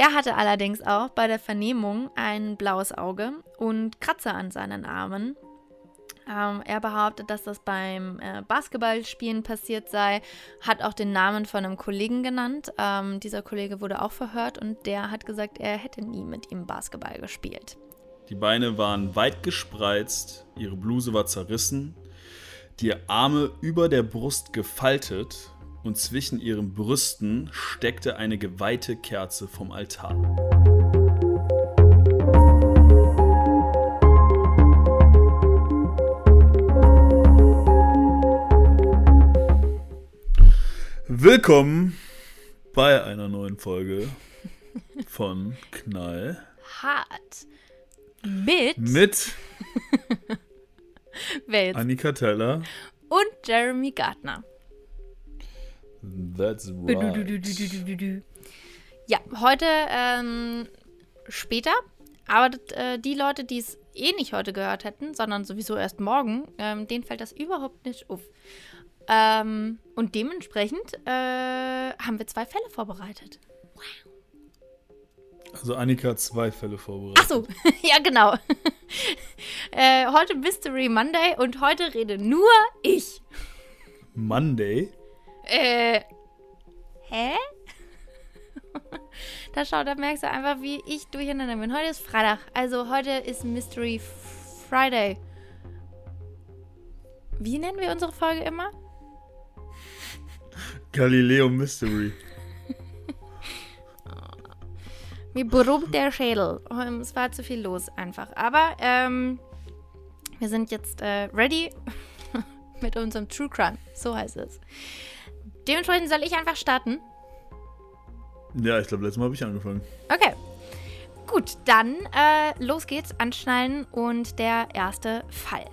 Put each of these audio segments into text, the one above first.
Er hatte allerdings auch bei der Vernehmung ein blaues Auge und Kratzer an seinen Armen. Ähm, er behauptet, dass das beim äh, Basketballspielen passiert sei, hat auch den Namen von einem Kollegen genannt. Ähm, dieser Kollege wurde auch verhört und der hat gesagt, er hätte nie mit ihm Basketball gespielt. Die Beine waren weit gespreizt, ihre Bluse war zerrissen, die Arme über der Brust gefaltet und zwischen ihren Brüsten steckte eine geweihte Kerze vom Altar. Willkommen bei einer neuen Folge von Knall. Hart. Mit. Mit? Annika Teller. Und Jeremy Gardner. That's right. Ja, heute ähm, später. Aber äh, die Leute, die es eh nicht heute gehört hätten, sondern sowieso erst morgen, ähm, denen fällt das überhaupt nicht auf. Ähm, und dementsprechend äh, haben wir zwei Fälle vorbereitet. Also Annika hat zwei Fälle vorbereitet. Ach so, ja genau. äh, heute Mystery Monday und heute rede nur ich. Monday? Äh, hä? da schau, da merkst du einfach, wie ich durcheinander bin. Heute ist Freitag, also heute ist Mystery Friday. Wie nennen wir unsere Folge immer? Galileo Mystery. Mir brummt der Schädel. Es war zu viel los einfach. Aber ähm, wir sind jetzt äh, ready mit unserem True Crime. So heißt es. Dementsprechend soll ich einfach starten. Ja, ich glaube, letztes Mal habe ich angefangen. Okay. Gut, dann äh, los geht's, anschnallen und der erste Fall.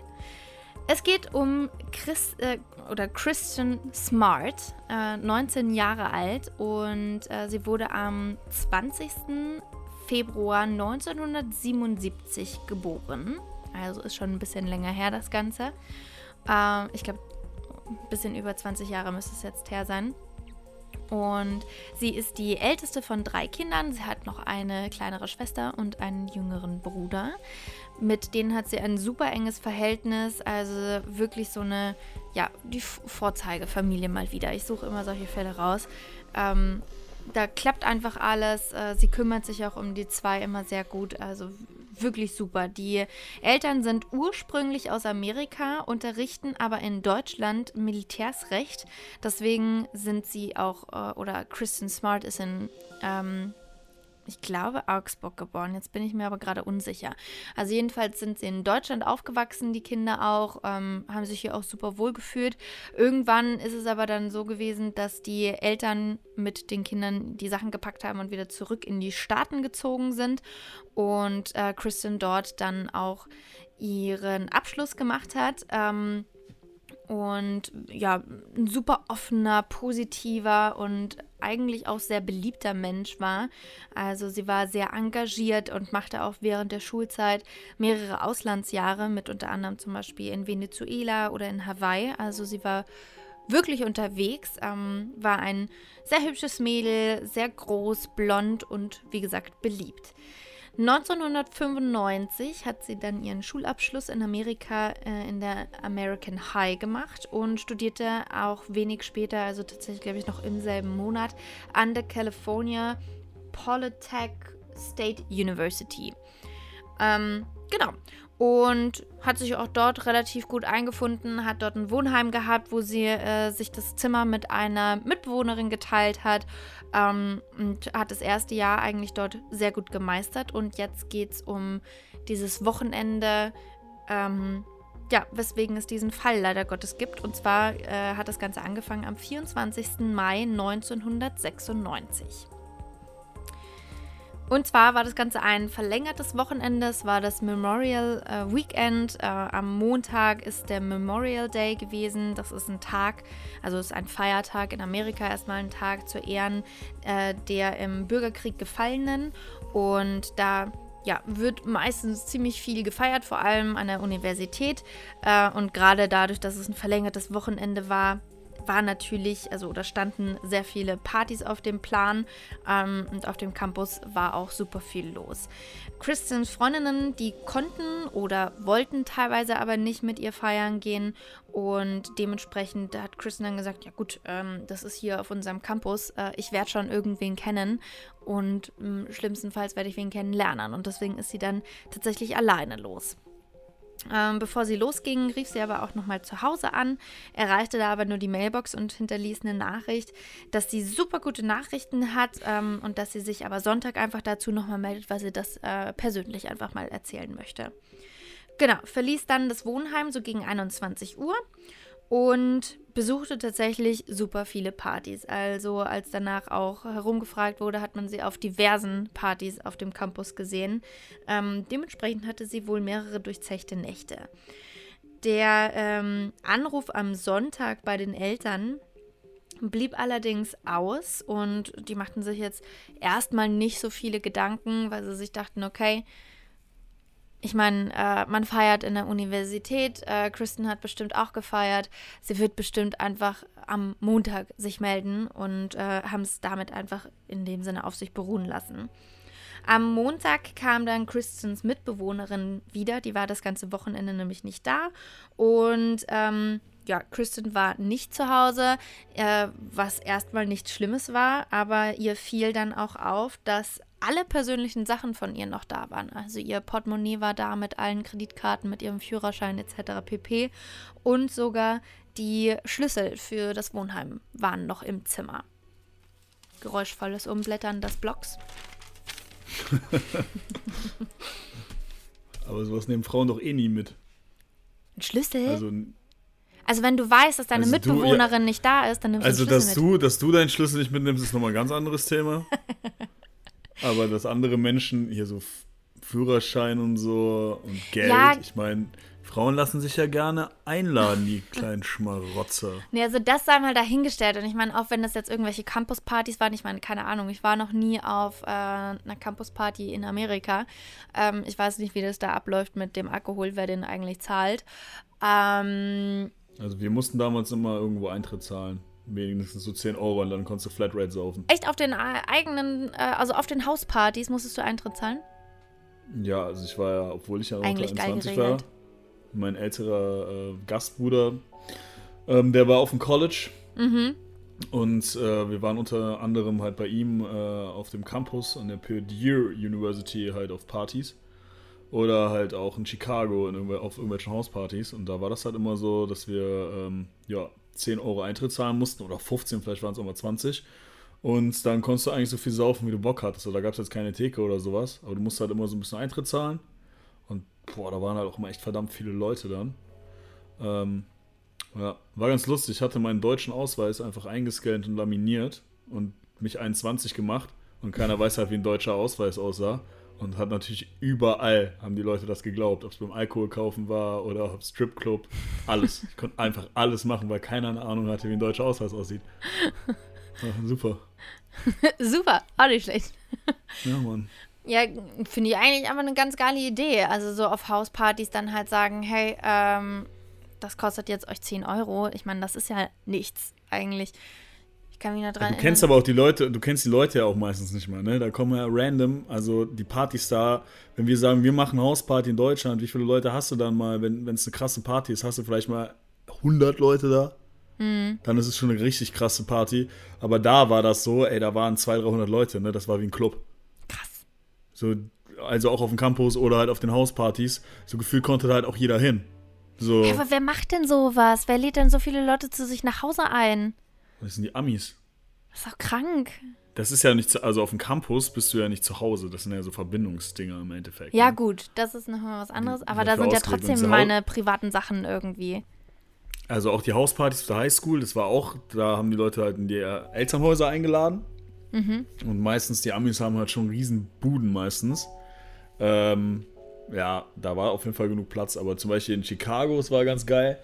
Es geht um Chris, äh, oder Christian Smart, äh, 19 Jahre alt und äh, sie wurde am 20. Februar 1977 geboren. Also ist schon ein bisschen länger her das Ganze. Äh, ich glaube, ein bisschen über 20 Jahre müsste es jetzt her sein. Und sie ist die älteste von drei Kindern. Sie hat noch eine kleinere Schwester und einen jüngeren Bruder. Mit denen hat sie ein super enges Verhältnis. Also wirklich so eine, ja, die Vorzeigefamilie mal wieder. Ich suche immer solche Fälle raus. Ähm, da klappt einfach alles. Äh, sie kümmert sich auch um die zwei immer sehr gut. Also wirklich super. Die Eltern sind ursprünglich aus Amerika, unterrichten aber in Deutschland Militärsrecht. Deswegen sind sie auch, äh, oder Kristen Smart ist in, ähm, ich glaube, Augsburg geboren. Jetzt bin ich mir aber gerade unsicher. Also jedenfalls sind sie in Deutschland aufgewachsen, die Kinder auch, ähm, haben sich hier auch super wohl gefühlt. Irgendwann ist es aber dann so gewesen, dass die Eltern mit den Kindern die Sachen gepackt haben und wieder zurück in die Staaten gezogen sind und äh, Kristen dort dann auch ihren Abschluss gemacht hat. Ähm, und ja, ein super offener, positiver und eigentlich auch sehr beliebter Mensch war. Also sie war sehr engagiert und machte auch während der Schulzeit mehrere Auslandsjahre mit unter anderem zum Beispiel in Venezuela oder in Hawaii. Also sie war wirklich unterwegs, ähm, war ein sehr hübsches Mädel, sehr groß, blond und wie gesagt beliebt. 1995 hat sie dann ihren Schulabschluss in Amerika äh, in der American High gemacht und studierte auch wenig später, also tatsächlich glaube ich noch im selben Monat, an der California Polytech State University. Ähm, genau. Und hat sich auch dort relativ gut eingefunden, hat dort ein Wohnheim gehabt, wo sie äh, sich das Zimmer mit einer Mitbewohnerin geteilt hat ähm, und hat das erste Jahr eigentlich dort sehr gut gemeistert. Und jetzt geht es um dieses Wochenende, ähm, ja, weswegen es diesen Fall leider Gottes gibt. Und zwar äh, hat das Ganze angefangen am 24. Mai 1996. Und zwar war das Ganze ein verlängertes Wochenende. Es war das Memorial äh, Weekend. Äh, am Montag ist der Memorial Day gewesen. Das ist ein Tag, also ist ein Feiertag in Amerika, erstmal ein Tag zu Ehren äh, der im Bürgerkrieg Gefallenen. Und da ja, wird meistens ziemlich viel gefeiert, vor allem an der Universität. Äh, und gerade dadurch, dass es ein verlängertes Wochenende war, war natürlich, also da standen sehr viele Partys auf dem Plan ähm, und auf dem Campus war auch super viel los. Christians Freundinnen, die konnten oder wollten teilweise aber nicht mit ihr feiern gehen und dementsprechend hat Kristen dann gesagt, ja gut, ähm, das ist hier auf unserem Campus, äh, ich werde schon irgendwen kennen und ähm, schlimmstenfalls werde ich wen kennenlernen und deswegen ist sie dann tatsächlich alleine los. Ähm, bevor sie losging, rief sie aber auch nochmal zu Hause an, erreichte da aber nur die Mailbox und hinterließ eine Nachricht, dass sie super gute Nachrichten hat ähm, und dass sie sich aber Sonntag einfach dazu nochmal meldet, weil sie das äh, persönlich einfach mal erzählen möchte. Genau, verließ dann das Wohnheim so gegen 21 Uhr und besuchte tatsächlich super viele Partys. Also als danach auch herumgefragt wurde, hat man sie auf diversen Partys auf dem Campus gesehen. Ähm, dementsprechend hatte sie wohl mehrere durchzechte Nächte. Der ähm, Anruf am Sonntag bei den Eltern blieb allerdings aus und die machten sich jetzt erstmal nicht so viele Gedanken, weil sie sich dachten, okay, ich meine, äh, man feiert in der Universität. Äh, Kristen hat bestimmt auch gefeiert. Sie wird bestimmt einfach am Montag sich melden und äh, haben es damit einfach in dem Sinne auf sich beruhen lassen. Am Montag kam dann Kristens Mitbewohnerin wieder. Die war das ganze Wochenende nämlich nicht da. Und ähm, ja, Kristen war nicht zu Hause, äh, was erstmal nichts Schlimmes war, aber ihr fiel dann auch auf, dass alle persönlichen Sachen von ihr noch da waren. Also ihr Portemonnaie war da mit allen Kreditkarten, mit ihrem Führerschein etc. pp. Und sogar die Schlüssel für das Wohnheim waren noch im Zimmer. Geräuschvolles Umblättern des Blocks. Aber sowas nehmen Frauen doch eh nie mit. Ein Schlüssel? Also, Also wenn du weißt, dass deine Also du, Mitbewohnerin ja. nicht da ist, dann nimmst also du den dass Schlüssel mit. du, dass du deinen Schlüssel nicht mitnimmst, ist nochmal ein ganz anderes Thema. Aber dass andere Menschen hier so Führerschein und so und Geld, Ja. ich meine, Frauen lassen sich ja gerne einladen, die kleinen Schmarotzer. Nee, also das sei mal dahingestellt. Und ich meine, auch wenn das jetzt irgendwelche Campuspartys waren, ich meine, keine Ahnung, ich war noch nie auf äh, einer Campusparty in Amerika. Ähm, ich weiß nicht, wie das da abläuft mit dem Alkohol, wer den eigentlich zahlt. Ähm, Also wir mussten damals immer irgendwo Eintritt zahlen. Wenigstens so 10 Euro und dann konntest du Flatrate saufen. echt auf den äh, eigenen, äh, also auf den Hauspartys musstest du Eintritt zahlen? Ja, also ich war ja, obwohl ich ja unter Eigentlich geil 21 war, mein älterer äh, Gastbruder, ähm, der war auf dem College Mhm. und äh, wir waren unter anderem halt bei ihm äh, auf dem Campus an der Purdue University halt auf Partys oder halt auch in Chicago in irgendw auf irgendwelchen Hauspartys und da war das halt immer so, dass wir ähm, ja 10 Euro Eintritt zahlen mussten oder 15, vielleicht waren es auch mal 20 und dann konntest du eigentlich so viel saufen, wie du Bock hattest. Also, da gab es jetzt keine Theke oder sowas, aber du musst halt immer so ein bisschen Eintritt zahlen. Und boah, da waren halt auch immer echt verdammt viele Leute dann. Ähm, ja, war ganz lustig. Ich hatte meinen deutschen Ausweis einfach eingescannt und laminiert und mich 21 gemacht. Und keiner weiß halt, wie ein deutscher Ausweis aussah. Und hat natürlich überall, haben die Leute das geglaubt. Ob es beim Alkohol kaufen war oder ob Stripclub. Alles. Ich konnte einfach alles machen, weil keiner eine Ahnung hatte, wie ein deutscher Ausweis aussieht. Ja, super. Super, auch nicht schlecht. Ja, Mann. Ja, finde ich eigentlich einfach eine ganz geile Idee. Also so auf Hauspartys dann halt sagen, hey, ähm, das kostet jetzt euch 10 Euro. Ich meine, das ist ja nichts eigentlich. Ich kann mich noch dran Du kennst aber auch die Leute, du kennst die Leute ja auch meistens nicht mal, ne? Da kommen ja random, also die Partys da, wenn wir sagen, wir machen Hausparty in Deutschland, wie viele Leute hast du dann mal, wenn es eine krasse Party ist, hast du vielleicht mal 100 Leute da? Dann ist es schon eine richtig krasse Party. Aber da war das so, ey, da waren 200, 300 Leute, ne? Das war wie ein Club. Krass. So, also auch auf dem Campus oder halt auf den Hauspartys. So gefühlt konnte da halt auch jeder hin. So, Ja, aber wer macht denn sowas? Wer lädt denn so viele Leute zu sich nach Hause ein? Das sind die Amis. Das ist doch krank. Das ist ja nicht, zu, also auf dem Campus bist du ja nicht zu Hause. Das sind ja so Verbindungsdinger im Endeffekt. Ja, ne? gut, das ist nochmal was anderes. Die- Aber da sind ja trotzdem meine privaten Sachen irgendwie. Also auch die Hauspartys auf der Highschool, das war auch, da haben die Leute halt in die Elternhäuser eingeladen. Und meistens, die Amis haben halt schon riesen Buden meistens. Ähm, ja, da war auf jeden Fall genug Platz. Aber zum Beispiel in Chicago, es war ganz geil.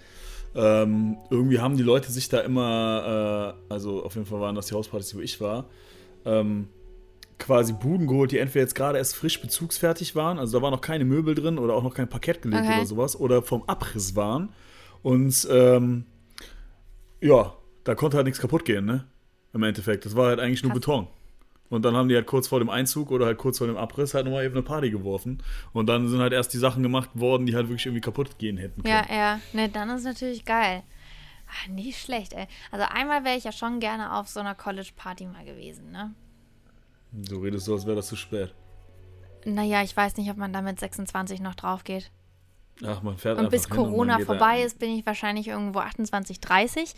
Ähm, irgendwie haben die Leute sich da immer, äh, also auf jeden Fall waren das die Hauspartys, wo ich war, ähm, quasi Buden geholt, die entweder jetzt gerade erst frisch bezugsfertig waren, also da war noch keine Möbel drin oder auch noch kein Parkett gelegt Okay. oder sowas, oder vom Abriss waren. Und ähm, ja, da konnte halt nichts kaputt gehen, ne? Im Endeffekt. Das war halt eigentlich nur Krass. Beton. Und dann haben die halt kurz vor dem Einzug oder halt kurz vor dem Abriss halt nochmal eben eine Party geworfen. Und dann sind halt erst die Sachen gemacht worden, die halt wirklich irgendwie kaputt gehen hätten können. Ja, ja. Ne, dann ist natürlich geil. Ach, nicht schlecht, ey. Also einmal wäre ich ja schon gerne auf so einer College-Party mal gewesen, ne? So redest du, als wäre das zu spät. Naja, ich weiß nicht, ob man da mit 26 noch drauf geht. Ach, man fährt Und einfach bis Corona vorbei ist, bin ich wahrscheinlich irgendwo 28, 30.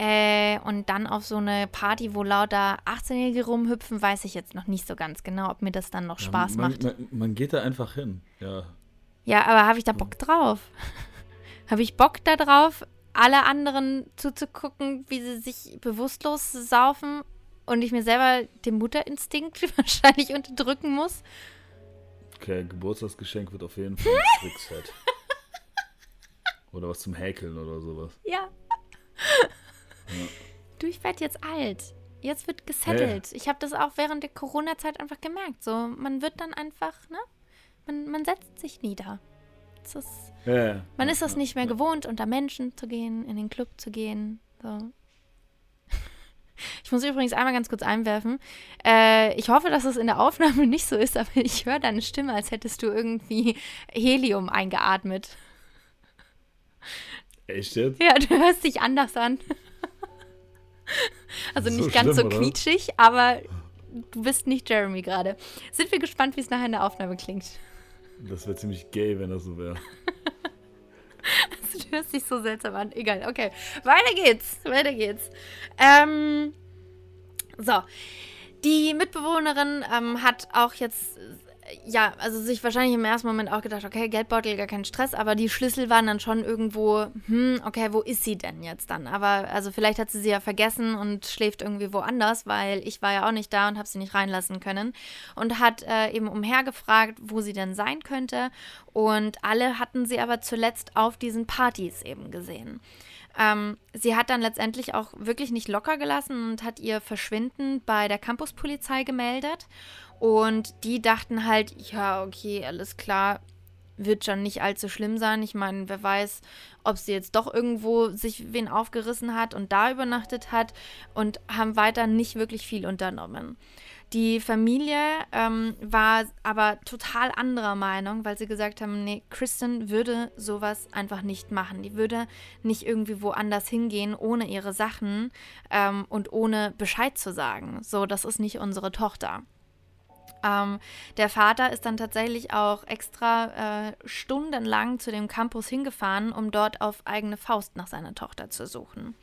Äh, und dann auf so eine Party, wo lauter 18-Jährige rumhüpfen, weiß ich jetzt noch nicht so ganz genau, ob mir das dann noch Ja, Spaß man, macht. Man, man geht da einfach hin. Ja. Ja, aber habe ich da Bock drauf? habe ich Bock da drauf, alle anderen zuzugucken, wie sie sich bewusstlos saufen und ich mir selber den Mutterinstinkt wahrscheinlich unterdrücken muss? Okay, Geburtstagsgeschenk wird auf jeden Fall ein Trickset. oder was zum Häkeln oder sowas. Ja. Du, ich werde jetzt alt. Jetzt wird gesettelt. Ich habe das auch während der Corona-Zeit einfach gemerkt. So, man wird dann einfach, ne? Man, man setzt sich nieder. Das ist, Ja, ja. man ja, ist das ja, nicht mehr ja. gewohnt, unter Menschen zu gehen, in den Club zu gehen. So. Ich muss übrigens einmal ganz kurz einwerfen. Äh, ich hoffe, dass es in der Aufnahme nicht so ist, aber ich höre deine Stimme, als hättest du irgendwie Helium eingeatmet. Echt jetzt? Ja, du hörst dich anders an. Also So nicht ganz so schlimm, oder? quietschig, aber du bist nicht Jeremy gerade. Sind wir gespannt, wie es nachher in der Aufnahme klingt. Das wäre ziemlich gay, wenn das so wäre. Du hörst dich so seltsam an. Egal, okay. Weiter geht's. Weiter geht's. Ähm, so. Die Mitbewohnerin ähm, hat auch jetzt, ja, also sich wahrscheinlich im ersten Moment auch gedacht, okay, Geldbeutel, gar kein Stress, aber die Schlüssel waren dann schon irgendwo, hm, okay, wo ist sie denn jetzt dann? Aber also vielleicht hat sie sie ja vergessen und schläft irgendwie woanders, weil ich war ja auch nicht da und habe sie nicht reinlassen können und hat äh, eben umhergefragt, wo sie denn sein könnte und alle hatten sie aber zuletzt auf diesen Partys eben gesehen. Ähm, sie hat dann letztendlich auch wirklich nicht locker gelassen und hat ihr Verschwinden bei der Campuspolizei gemeldet. Und die dachten halt, ja, okay, alles klar, wird schon nicht allzu schlimm sein. Ich meine, wer weiß, ob sie jetzt doch irgendwo sich wen aufgerissen hat und da übernachtet hat und haben weiter nicht wirklich viel unternommen. Die Familie ähm, war aber total anderer Meinung, weil sie gesagt haben, nee, Kristen würde sowas einfach nicht machen. Die würde nicht irgendwie woanders hingehen ohne ihre Sachen ähm, und ohne Bescheid zu sagen. So, das ist nicht unsere Tochter. Ähm, der Vater ist dann tatsächlich auch extra äh, stundenlang zu dem Campus hingefahren, um dort auf eigene Faust nach seiner Tochter zu suchen.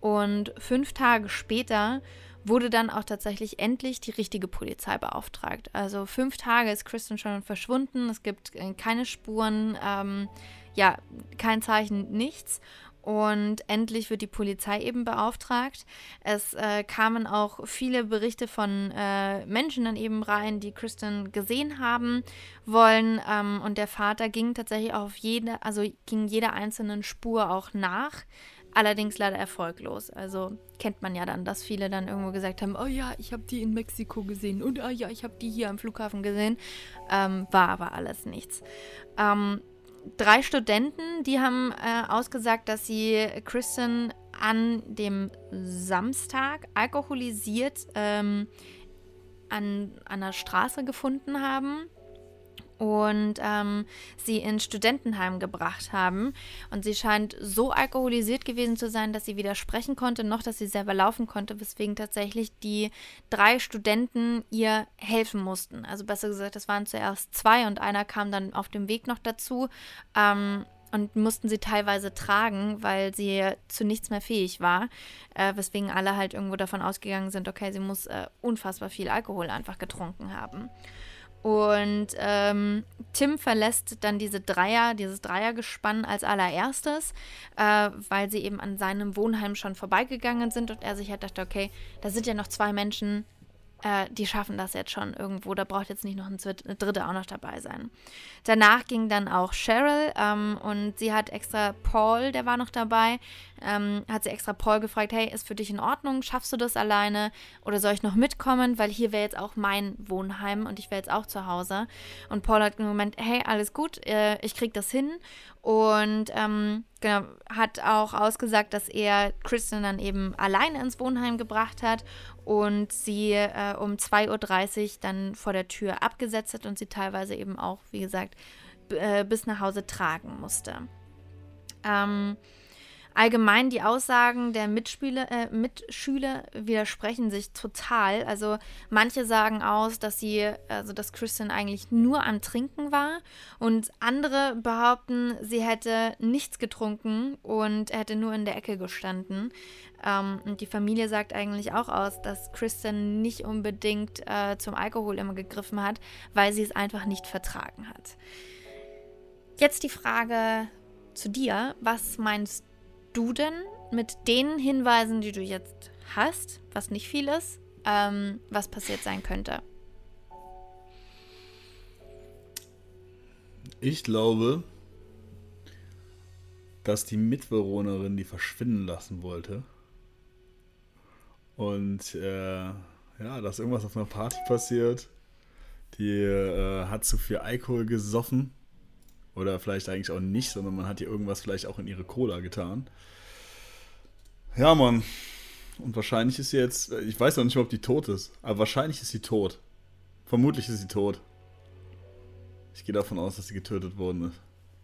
Und fünf Tage später wurde dann auch tatsächlich endlich die richtige Polizei beauftragt. Also fünf Tage ist Kristen schon verschwunden, es gibt äh, keine Spuren, ähm, ja, kein Zeichen, nichts. Und endlich wird die Polizei eben beauftragt. Es äh, kamen auch viele Berichte von äh, Menschen dann eben rein, die Kristen gesehen haben wollen. Ähm, und der Vater ging tatsächlich auf jede, also ging jeder einzelnen Spur auch nach. Allerdings leider erfolglos. Also kennt man ja dann, dass viele dann irgendwo gesagt haben, oh ja, ich habe die in Mexiko gesehen und oh ja, ich habe die hier am Flughafen gesehen. Ähm, war aber alles nichts. Ähm, drei Studenten, die haben äh, ausgesagt, dass sie Kristen an dem Samstag alkoholisiert ähm, an, an der Straße gefunden haben und ähm, sie ins Studentenheim gebracht haben. Und sie scheint so alkoholisiert gewesen zu sein, dass sie weder sprechen konnte, noch dass sie selber laufen konnte, weswegen tatsächlich die drei Studenten ihr helfen mussten. Also besser gesagt, es waren zuerst zwei und einer kam dann auf dem Weg noch dazu. Ähm, und mussten sie teilweise tragen, weil sie zu nichts mehr fähig war, äh, weswegen alle halt irgendwo davon ausgegangen sind, okay, sie muss äh, unfassbar viel Alkohol einfach getrunken haben. Und ähm, Tim verlässt dann diese Dreier, dieses Dreiergespann als allererstes, äh, weil sie eben an seinem Wohnheim schon vorbeigegangen sind und er sich halt dachte, okay, da sind ja noch zwei Menschen, äh, die schaffen das jetzt schon irgendwo, da braucht jetzt nicht noch ein Zwitt- eine dritte auch noch dabei sein. Danach ging dann auch Cheryl ähm, und sie hat extra Paul, der war noch dabei, ähm, hat sie extra Paul gefragt, hey, ist für dich in Ordnung, schaffst du das alleine? Oder soll ich noch mitkommen, weil hier wäre jetzt auch mein Wohnheim und ich wäre jetzt auch zu Hause. Und Paul hat im Moment, hey, alles gut, äh, ich krieg das hin. Und ähm, genau, hat auch ausgesagt, dass er Kristen dann eben alleine ins Wohnheim gebracht hat und sie äh, um 2.30 Uhr dann vor der Tür abgesetzt hat und sie teilweise eben auch, wie gesagt, bis nach Hause tragen musste. Ähm, allgemein die Aussagen der Mitspieler, äh, Mitschüler widersprechen sich total. Also manche sagen aus, dass sie, also dass Kristen eigentlich nur am Trinken war und andere behaupten, sie hätte nichts getrunken und hätte nur in der Ecke gestanden. Ähm, und die Familie sagt eigentlich auch aus, dass Kristen nicht unbedingt äh, zum Alkohol immer gegriffen hat, weil sie es einfach nicht vertragen hat. Jetzt die Frage zu dir. Was meinst du denn mit den Hinweisen, die du jetzt hast, was nicht viel ist, ähm, was passiert sein könnte? Ich glaube, dass die Mitbewohnerin die verschwinden lassen wollte. Und äh, ja, dass irgendwas auf einer Party passiert. Die äh, hat zu viel Alkohol gesoffen oder vielleicht eigentlich auch nicht, sondern man hat ihr irgendwas vielleicht auch in ihre Cola getan. Ja, Mann. Und wahrscheinlich ist sie jetzt, ich weiß noch nicht mal, ob die tot ist, aber wahrscheinlich ist sie tot. Vermutlich ist sie tot. Ich gehe davon aus, dass sie getötet worden ist.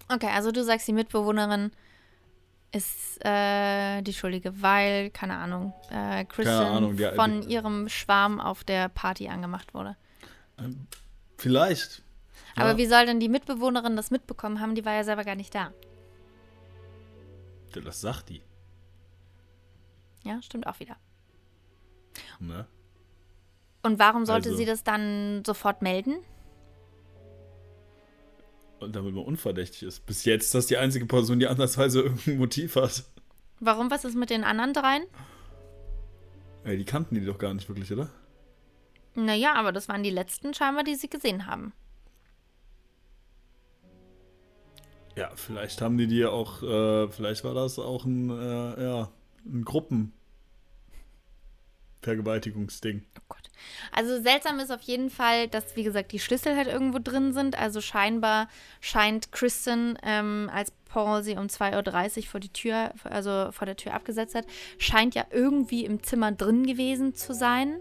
Okay, also du sagst, die Mitbewohnerin ist äh, die Schuldige, weil, keine Ahnung, äh, Christian Ahnung, die, von die, ihrem Schwarm auf der Party angemacht wurde. Ähm, vielleicht. Aber ja. wie soll denn die Mitbewohnerin das mitbekommen haben? Die war ja selber gar nicht da. Das sagt die. Ja, stimmt auch wieder. Ne? Und warum sollte also, sie das dann sofort melden? Und damit man unverdächtig ist. Bis jetzt ist das die einzige Person, die andersweise irgendein Motiv hat. Warum? Was ist mit den anderen dreien? Ey, die kannten die doch gar nicht wirklich, oder? Naja, aber das waren die letzten scheinbar, die sie gesehen haben. Ja, vielleicht haben die die auch, äh, vielleicht war das auch ein, äh, ja, ein Gruppenvergewaltigungsding. Oh Gott. Also seltsam ist auf jeden Fall, dass, wie gesagt, die Schlüssel halt irgendwo drin sind. Also scheinbar scheint Kristen, ähm, als Paul sie um 2.30 Uhr vor die Tür, also vor der Tür abgesetzt hat, scheint ja irgendwie im Zimmer drin gewesen zu sein.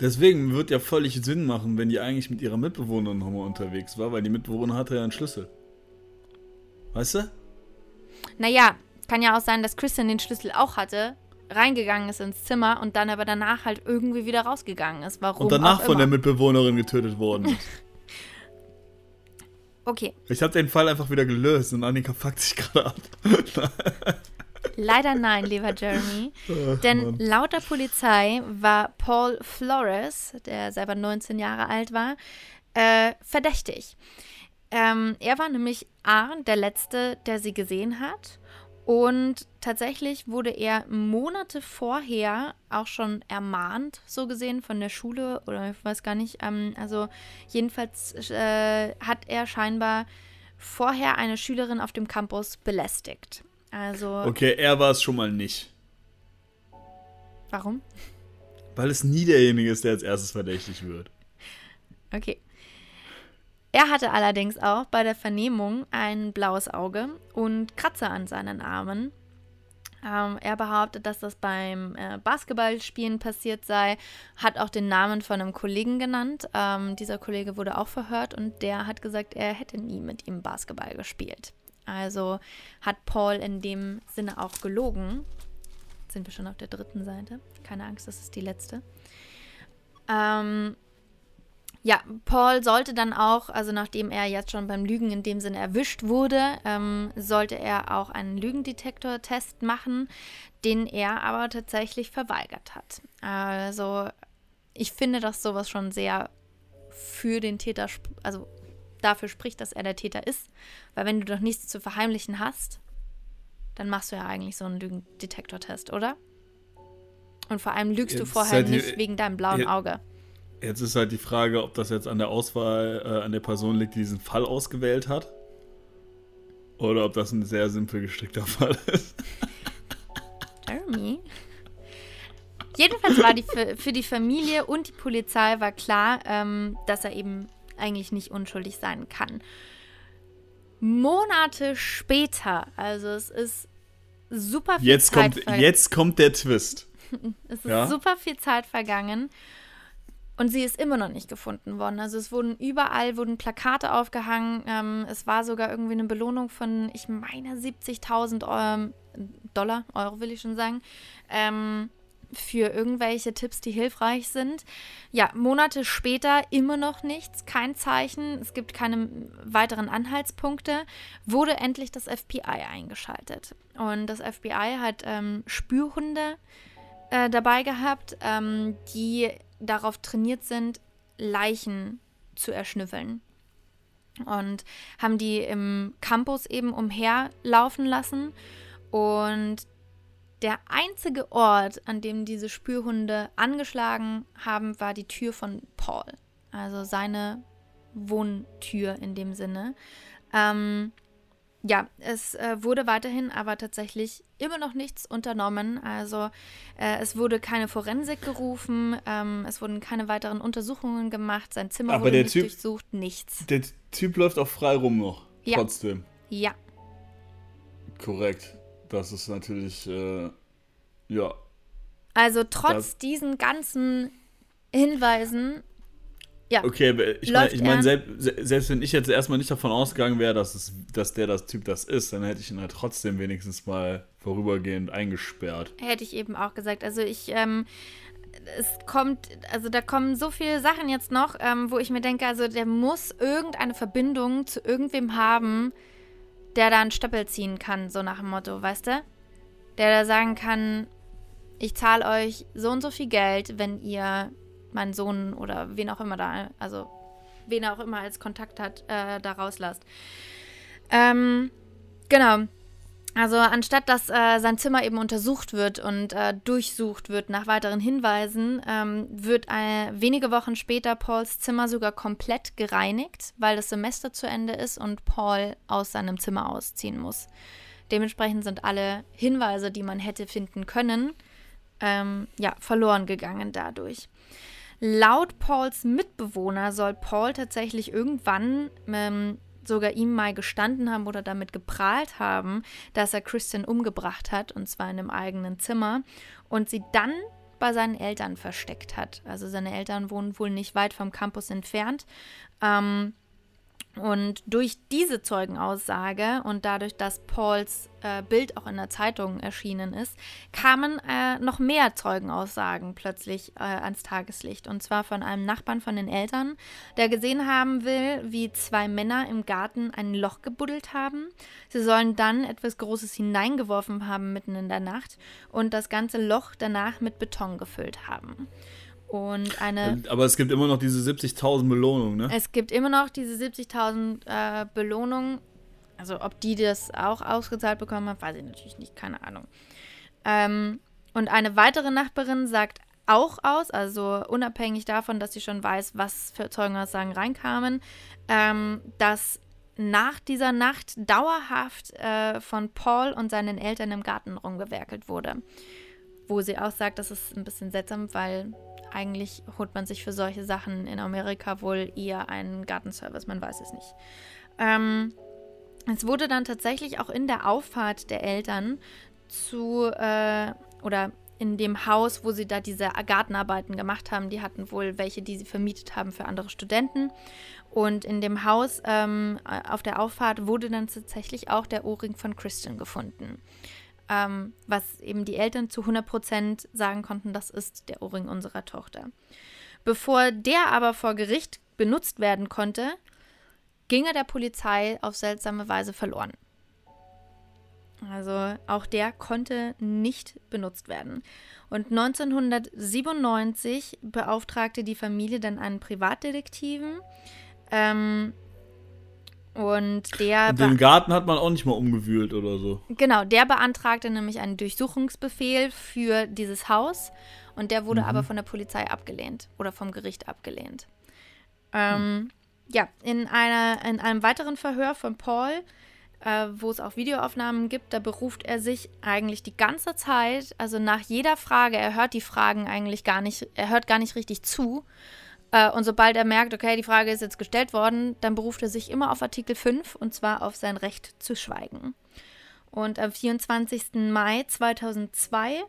Deswegen wird ja völlig Sinn machen, wenn die eigentlich mit ihrer Mitbewohnerin nochmal unterwegs war, weil die Mitbewohnerin hatte ja einen Schlüssel. Weißt du? Naja, kann ja auch sein, dass Christian den Schlüssel auch hatte, reingegangen ist ins Zimmer und dann aber danach halt irgendwie wieder rausgegangen ist. Warum? Und danach von der Mitbewohnerin getötet worden ist. okay. Ich habe den Fall einfach wieder gelöst und Annika fuckt sich gerade ab. Leider nein, lieber Jeremy. Ach, Denn Mann. laut der Polizei war Paul Flores, der selber 19 Jahre alt war, äh, verdächtig. Ähm, er war nämlich A, der Letzte, der sie gesehen hat. Und tatsächlich wurde er Monate vorher auch schon ermahnt, so gesehen, von der Schule oder ich weiß gar nicht. Ähm, also jedenfalls äh, hat er scheinbar vorher eine Schülerin auf dem Campus belästigt. Also. Okay, er war es schon mal nicht. Warum? Weil es nie derjenige ist, der als erstes verdächtig wird. Okay. Er hatte allerdings auch bei der Vernehmung ein blaues Auge und Kratzer an seinen Armen. Ähm, er behauptet, dass das beim äh, Basketballspielen passiert sei, hat auch den Namen von einem Kollegen genannt. Ähm, dieser Kollege wurde auch verhört und der hat gesagt, er hätte nie mit ihm Basketball gespielt. Also hat Paul in dem Sinne auch gelogen. Sind wir schon auf der dritten Seite. Keine Angst, das ist die letzte. Ähm, ja, Paul sollte dann auch, also nachdem er jetzt schon beim Lügen in dem Sinne erwischt wurde, ähm, sollte er auch einen Lügendetektor-Test machen, den er aber tatsächlich verweigert hat. Also ich finde, dass sowas schon sehr für den Täter, also dafür spricht, dass er der Täter ist. Weil wenn du doch nichts zu verheimlichen hast, dann machst du ja eigentlich so einen Lügendetektor-Test, oder? Und vor allem lügst jetzt du vorher nicht wegen deinem blauen Auge. Jetzt ist halt die Frage, ob das jetzt an der Auswahl äh, an der Person liegt, die diesen Fall ausgewählt hat. Oder ob das ein sehr simpel gestrickter Fall ist. Jeremy. Jedenfalls war die für, für, die Familie und die Polizei war klar, ähm, dass er eben eigentlich nicht unschuldig sein kann. Monate später, also es ist super viel Jetzt Zeit kommt, vergangen. jetzt kommt der Twist. Es ist Ja. super viel Zeit vergangen und sie ist immer noch nicht gefunden worden. Also es wurden überall wurden Plakate aufgehangen. Ähm, es war sogar irgendwie eine Belohnung von, ich meine, 70.000 ähm, Dollar, Euro will ich schon sagen, ähm, für irgendwelche Tipps, die hilfreich sind. Ja, Monate später immer noch nichts, kein Zeichen, es gibt keine weiteren Anhaltspunkte, wurde endlich das FBI eingeschaltet. Und das FBI hat ähm, Spürhunde äh, dabei gehabt, ähm, die darauf trainiert sind, Leichen zu erschnüffeln. Und haben die im Campus eben umherlaufen lassen. Und der einzige Ort, an dem diese Spürhunde angeschlagen haben, war die Tür von Paul. Also seine Wohntür in dem Sinne. Ähm, ja, es äh, wurde weiterhin aber tatsächlich immer noch nichts unternommen. Also äh, es wurde keine Forensik gerufen, ähm, es wurden keine weiteren Untersuchungen gemacht, sein Zimmer Aber wurde der nicht Typ- durchsucht, nichts. Der Typ läuft auch frei rum noch. Ja. Trotzdem. Ja, Korrekt. Das ist natürlich, äh, ja. also trotz Das- diesen ganzen Hinweisen, ja, Okay, ich meine, ich mein, selbst, se- selbst wenn ich jetzt erstmal nicht davon ausgegangen wäre, dass, es, dass der das Typ das ist, dann hätte ich ihn halt trotzdem wenigstens mal vorübergehend eingesperrt. hätte ich eben auch gesagt. Also ich, ähm, es kommt, also da kommen so viele Sachen jetzt noch, ähm, wo ich mir denke, also der muss irgendeine Verbindung zu irgendwem haben, der da einen Stöppel ziehen kann, so nach dem Motto, weißt du? Der da sagen kann, ich zahle euch so und so viel Geld, wenn ihr meinen Sohn oder wen auch immer da, also wen er auch immer als Kontakt hat, äh, da rauslasst. Ähm, genau. Also anstatt dass äh, sein Zimmer eben untersucht wird und äh, durchsucht wird nach weiteren Hinweisen, ähm, wird äh, wenige Wochen später Pauls Zimmer sogar komplett gereinigt, weil das Semester zu Ende ist und Paul aus seinem Zimmer ausziehen muss. Dementsprechend sind alle Hinweise, die man hätte finden können, ähm, ja, verloren gegangen dadurch. Laut Pauls Mitbewohner soll Paul tatsächlich irgendwann ähm, sogar ihm mal gestanden haben oder damit geprahlt haben, dass er Christian umgebracht hat, und zwar in einem eigenen Zimmer, und sie dann bei seinen Eltern versteckt hat. Also seine Eltern wohnen wohl nicht weit vom Campus entfernt. Ähm, und durch diese Zeugenaussage und dadurch, dass Pauls äh, Bild auch in der Zeitung erschienen ist, kamen äh, noch mehr Zeugenaussagen plötzlich äh, ans Tageslicht. Und zwar von einem Nachbarn von den Eltern, der gesehen haben will, wie zwei Männer im Garten ein Loch gebuddelt haben. Sie sollen dann etwas Großes hineingeworfen haben mitten in der Nacht und das ganze Loch danach mit Beton gefüllt haben. Und eine Aber es gibt immer noch diese 70.000 Belohnungen, ne? es gibt immer noch diese 70.000 äh, Belohnungen. Also ob die das auch ausgezahlt bekommen haben, weiß ich natürlich nicht, keine Ahnung. Ähm, und eine weitere Nachbarin sagt auch aus, also unabhängig davon, dass sie schon weiß, was für Zeugenaussagen reinkamen, ähm, dass nach dieser Nacht dauerhaft äh, von Paul und seinen Eltern im Garten rumgewerkelt wurde. Wo sie auch sagt, das ist ein bisschen seltsam, weil eigentlich holt man sich für solche Sachen in Amerika wohl eher einen Gartenservice, man weiß es nicht. Ähm, es wurde dann tatsächlich auch in der Auffahrt der Eltern zu, äh, oder in dem Haus, wo sie da diese Gartenarbeiten gemacht haben, die hatten wohl welche, die sie vermietet haben für andere Studenten. Und in dem Haus ähm, auf der Auffahrt wurde dann tatsächlich auch der Ohrring von Christian gefunden ähm, was eben die Eltern zu 100% sagen konnten, das ist der Ohrring unserer Tochter. Bevor der aber vor Gericht benutzt werden konnte, ging er der Polizei auf seltsame Weise verloren. Also auch der konnte nicht benutzt werden. Und 1997 beauftragte die Familie dann einen Privatdetektiven. Ähm, und der Und den Garten hat man auch nicht mal umgewühlt oder so. Genau, der beantragte nämlich einen Durchsuchungsbefehl für dieses Haus und der wurde aber von der Polizei abgelehnt oder vom Gericht abgelehnt. Ähm, Ja, in, einer, in einem weiteren Verhör von Paul, äh, wo es auch Videoaufnahmen gibt, da beruft er sich eigentlich die ganze Zeit, also nach jeder Frage, er hört die Fragen eigentlich gar nicht, er hört gar nicht richtig zu, Äh, und sobald er merkt, okay, die Frage ist jetzt gestellt worden, dann beruft er sich immer auf Artikel 5 und zwar auf sein Recht zu schweigen. Und am 24. Mai 2002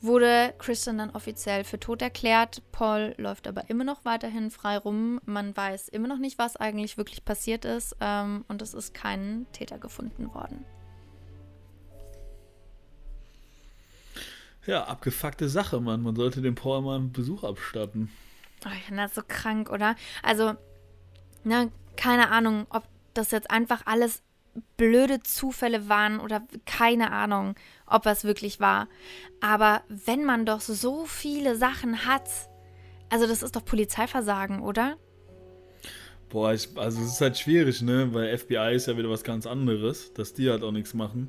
wurde Christian dann offiziell für tot erklärt. Paul läuft aber immer noch weiterhin frei rum. Man weiß immer noch nicht, was eigentlich wirklich passiert ist. Ähm, und es ist kein Täter gefunden worden. Ja, abgefuckte Sache, Mann. Man sollte dem Paul mal einen Besuch abstatten. Oh, ich finde das so krank, oder? Also, ne, keine Ahnung, ob das jetzt einfach alles blöde Zufälle waren oder keine Ahnung, ob es wirklich war. Aber wenn man doch so viele Sachen hat, also das ist doch Polizeiversagen, oder? Boah, ich, also es ist halt schwierig, ne? Weil FBI ist ja wieder was ganz anderes, dass die halt auch nichts machen.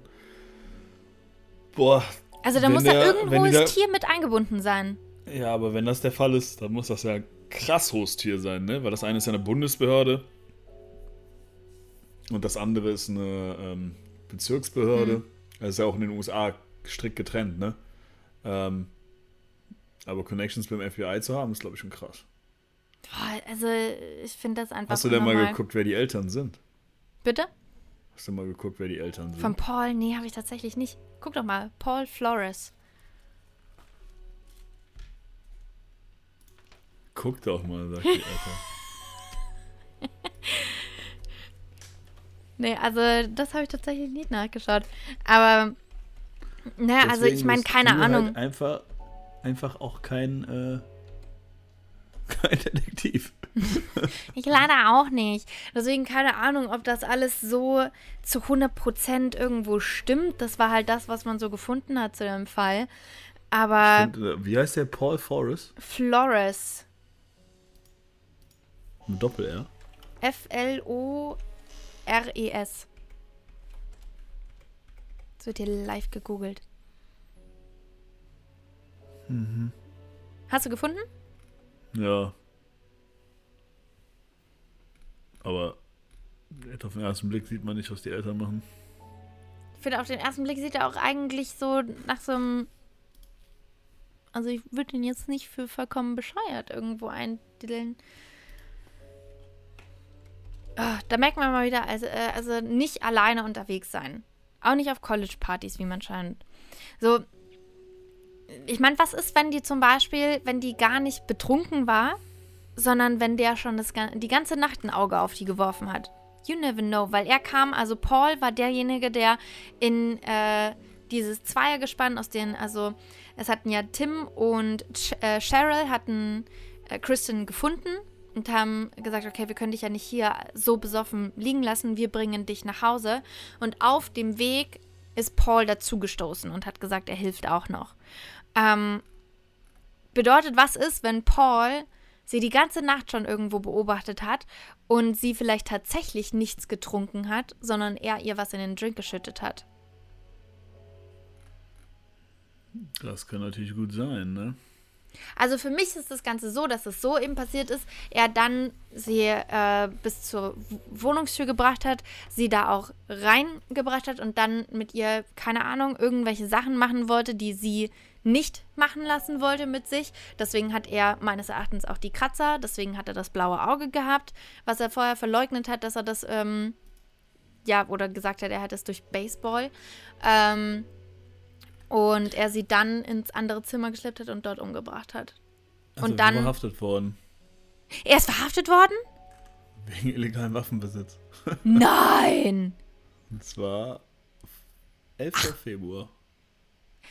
Boah. Also da muss ja irgendwo das da, Tier mit eingebunden sein. Ja, aber wenn das der Fall ist, dann muss das ja krass hohes Tier sein, ne? Weil das eine ist ja eine Bundesbehörde und das andere ist eine ähm, Bezirksbehörde. Mhm. Das ist ja auch in den USA strikt getrennt, ne? Ähm, aber Connections beim FBI zu haben, ist, glaube ich, schon krass. Also, ich finde das einfach. Hast du denn mal geguckt, wer die Eltern sind? Bitte? Hast du mal geguckt, wer die Eltern sind? Von Paul? Nee, habe ich tatsächlich nicht. Guck doch mal. Paul Flores. Guck doch mal, sagt die Eltern. Nee, also das habe ich tatsächlich nicht nachgeschaut. Aber, naja, also ich meine, keine halt Ahnung. Halt einfach, einfach auch kein, äh, kein Detektiv. ich leider auch nicht. Deswegen keine Ahnung, ob das alles so zu 100% irgendwo stimmt. Das war halt das, was man so gefunden hat zu dem Fall. Aber. Find, äh, wie heißt der? Paul Forrest? Flores. Mit Doppel-R? F-L-O. R-E-S. Das wird hier live gegoogelt. Mhm. Hast du gefunden? Ja. Aber auf den ersten Blick sieht man nicht, was die Eltern machen. Ich finde, auf den ersten Blick sieht er auch eigentlich so nach so einem. Also, ich würde ihn jetzt nicht für vollkommen bescheuert irgendwo eindillen. Oh, da merkt man mal wieder, also, äh, also nicht alleine unterwegs sein. Auch nicht auf College-Partys, wie man scheint. So, ich meine, was ist, wenn die zum Beispiel, wenn die gar nicht betrunken war, sondern wenn der schon das, die ganze Nacht ein Auge auf die geworfen hat? You never know, weil er kam, also Paul war derjenige, der in äh, dieses Zweiergespann aus den, also es hatten ja Tim und Ch äh, Cheryl hatten äh, Kristen gefunden und haben gesagt, okay, wir können dich ja nicht hier so besoffen liegen lassen, wir bringen dich nach Hause. Und auf dem Weg ist Paul dazugestoßen und hat gesagt, er hilft auch noch. Ähm, bedeutet, was ist, wenn Paul sie die ganze Nacht schon irgendwo beobachtet hat und sie vielleicht tatsächlich nichts getrunken hat, sondern er ihr was in den Drink geschüttet hat? Das kann natürlich gut sein, ne? Also für mich ist das Ganze so, dass es so eben passiert ist, er dann sie äh, bis zur Wohnungstür gebracht hat, sie da auch reingebracht hat und dann mit ihr, keine Ahnung, irgendwelche Sachen machen wollte, die sie nicht machen lassen wollte mit sich. Deswegen hat er meines Erachtens auch die Kratzer, deswegen hat er das blaue Auge gehabt, was er vorher verleugnet hat, dass er das, ähm, ja, oder gesagt hat, er hat es durch Baseball. Ähm, und er sie dann ins andere Zimmer geschleppt hat und dort umgebracht hat. Also und dann verhaftet worden. Er ist verhaftet worden? Wegen illegalen Waffenbesitz. Nein! Und zwar 11. Ach. Februar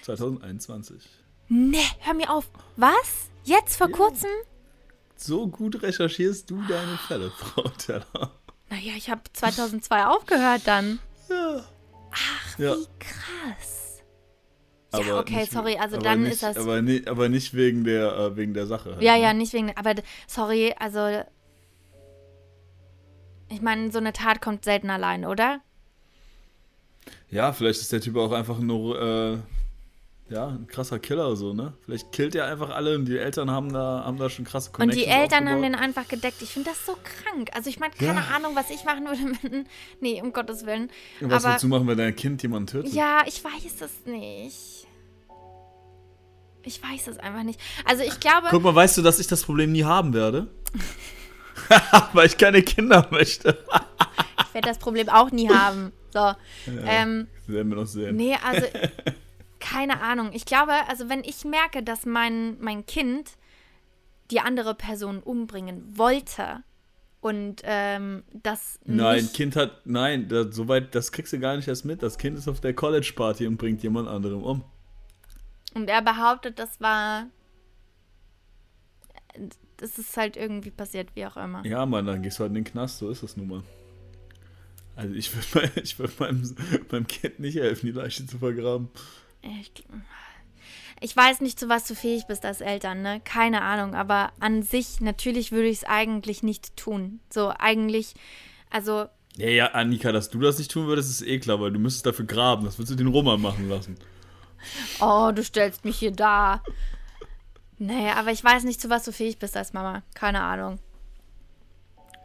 2021. Ne, hör mir auf. Was? Jetzt vor ja. kurzem? So gut recherchierst du deine Fälle, Frau Teller. Naja, ich habe 2002 aufgehört dann. Ja. Ach, wie ja. krass. Aber ja, okay, nicht, sorry, also dann nicht, ist das. Aber nicht, aber nicht wegen der, äh, wegen der Sache. Halt, ja, ne? ja, nicht wegen. Aber sorry, also. Ich meine, so eine Tat kommt selten allein, oder? Ja, vielleicht ist der Typ auch einfach nur. Äh, ja, ein krasser Killer so, ne? Vielleicht killt er einfach alle und die Eltern haben da, haben da schon krasse Connections Und die Eltern aufgebaut. haben den einfach gedeckt. Ich finde das so krank. Also ich meine, keine ja. Ahnung, was ich machen würde mit Nee, um Gottes Willen. Was Aber, willst du machen, wenn dein Kind jemanden tötet? Ja, ich weiß es nicht. Ich weiß es einfach nicht. Also ich glaube. Guck mal, weißt du, dass ich das Problem nie haben werde? Weil ich keine Kinder möchte. ich werde das Problem auch nie haben. So. Ja, ähm, werden wir noch sehen. Nee, also keine Ahnung. Ich glaube, also wenn ich merke, dass mein, mein Kind die andere Person umbringen wollte und ähm, das Nein, Kind hat, nein, das, soweit, das kriegst du gar nicht erst mit. Das Kind ist auf der College-Party und bringt jemand anderem um. Und er behauptet, das war. Das ist halt irgendwie passiert, wie auch immer. Ja, Mann, dann gehst du halt in den Knast, so ist das nun mal. Also ich würde mein, würd meinem, meinem Kind nicht helfen, die Leiche zu vergraben. Ich, ich weiß nicht, zu was du fähig bist als Eltern, ne? Keine Ahnung. Aber an sich, natürlich würde ich es eigentlich nicht tun. So, eigentlich, also. Ja, ja, Annika, dass du das nicht tun würdest, ist eh klar, weil du müsstest dafür graben. Das würdest du den Roman machen lassen. Oh, du stellst mich hier da. Naja, aber ich weiß nicht, zu was du fähig bist als Mama. Keine Ahnung.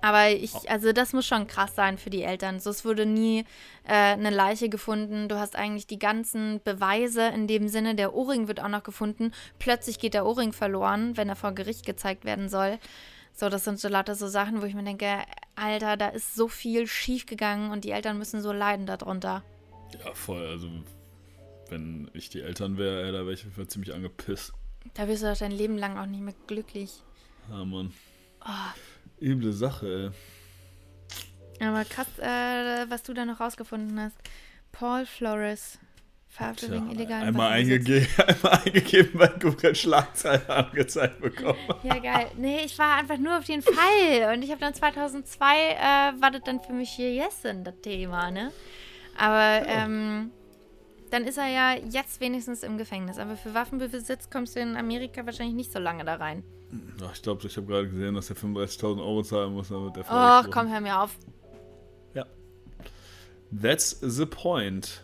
Aber ich, oh. also das muss schon krass sein für die Eltern. So, es wurde nie äh, eine Leiche gefunden. Du hast eigentlich die ganzen Beweise in dem Sinne, der Ohrring wird auch noch gefunden. Plötzlich geht der Ohrring verloren, wenn er vor Gericht gezeigt werden soll. So, das sind so lauter so Sachen, wo ich mir denke, Alter, da ist so viel schief gegangen und die Eltern müssen so leiden darunter. Ja, voll. Also, wenn ich die Eltern wäre, da wäre ich ziemlich angepisst. Da wirst du doch dein Leben lang auch nicht mehr glücklich. Ja, Mann. Oh. Üble Sache, ey. Aber krass, äh, was du da noch rausgefunden hast. Paul Flores. Verhaftet wegen illegalen einmal, eingege einmal eingegeben bei Google Schlagzeilen angezeigt bekommen. Ja, geil. Nee, ich war einfach nur auf den Fall. Und ich habe dann 2002, äh, war das dann für mich hier Jessen, das Thema, ne? Aber, ja. ähm, dann ist er ja jetzt wenigstens im Gefängnis. Aber für Waffenbesitz kommst du in Amerika wahrscheinlich nicht so lange da rein. Ach, ich glaube, ich habe gerade gesehen, dass er 35.000 Euro zahlen muss, damit der Ach, komm, hör mir auf. Ja. That's the point.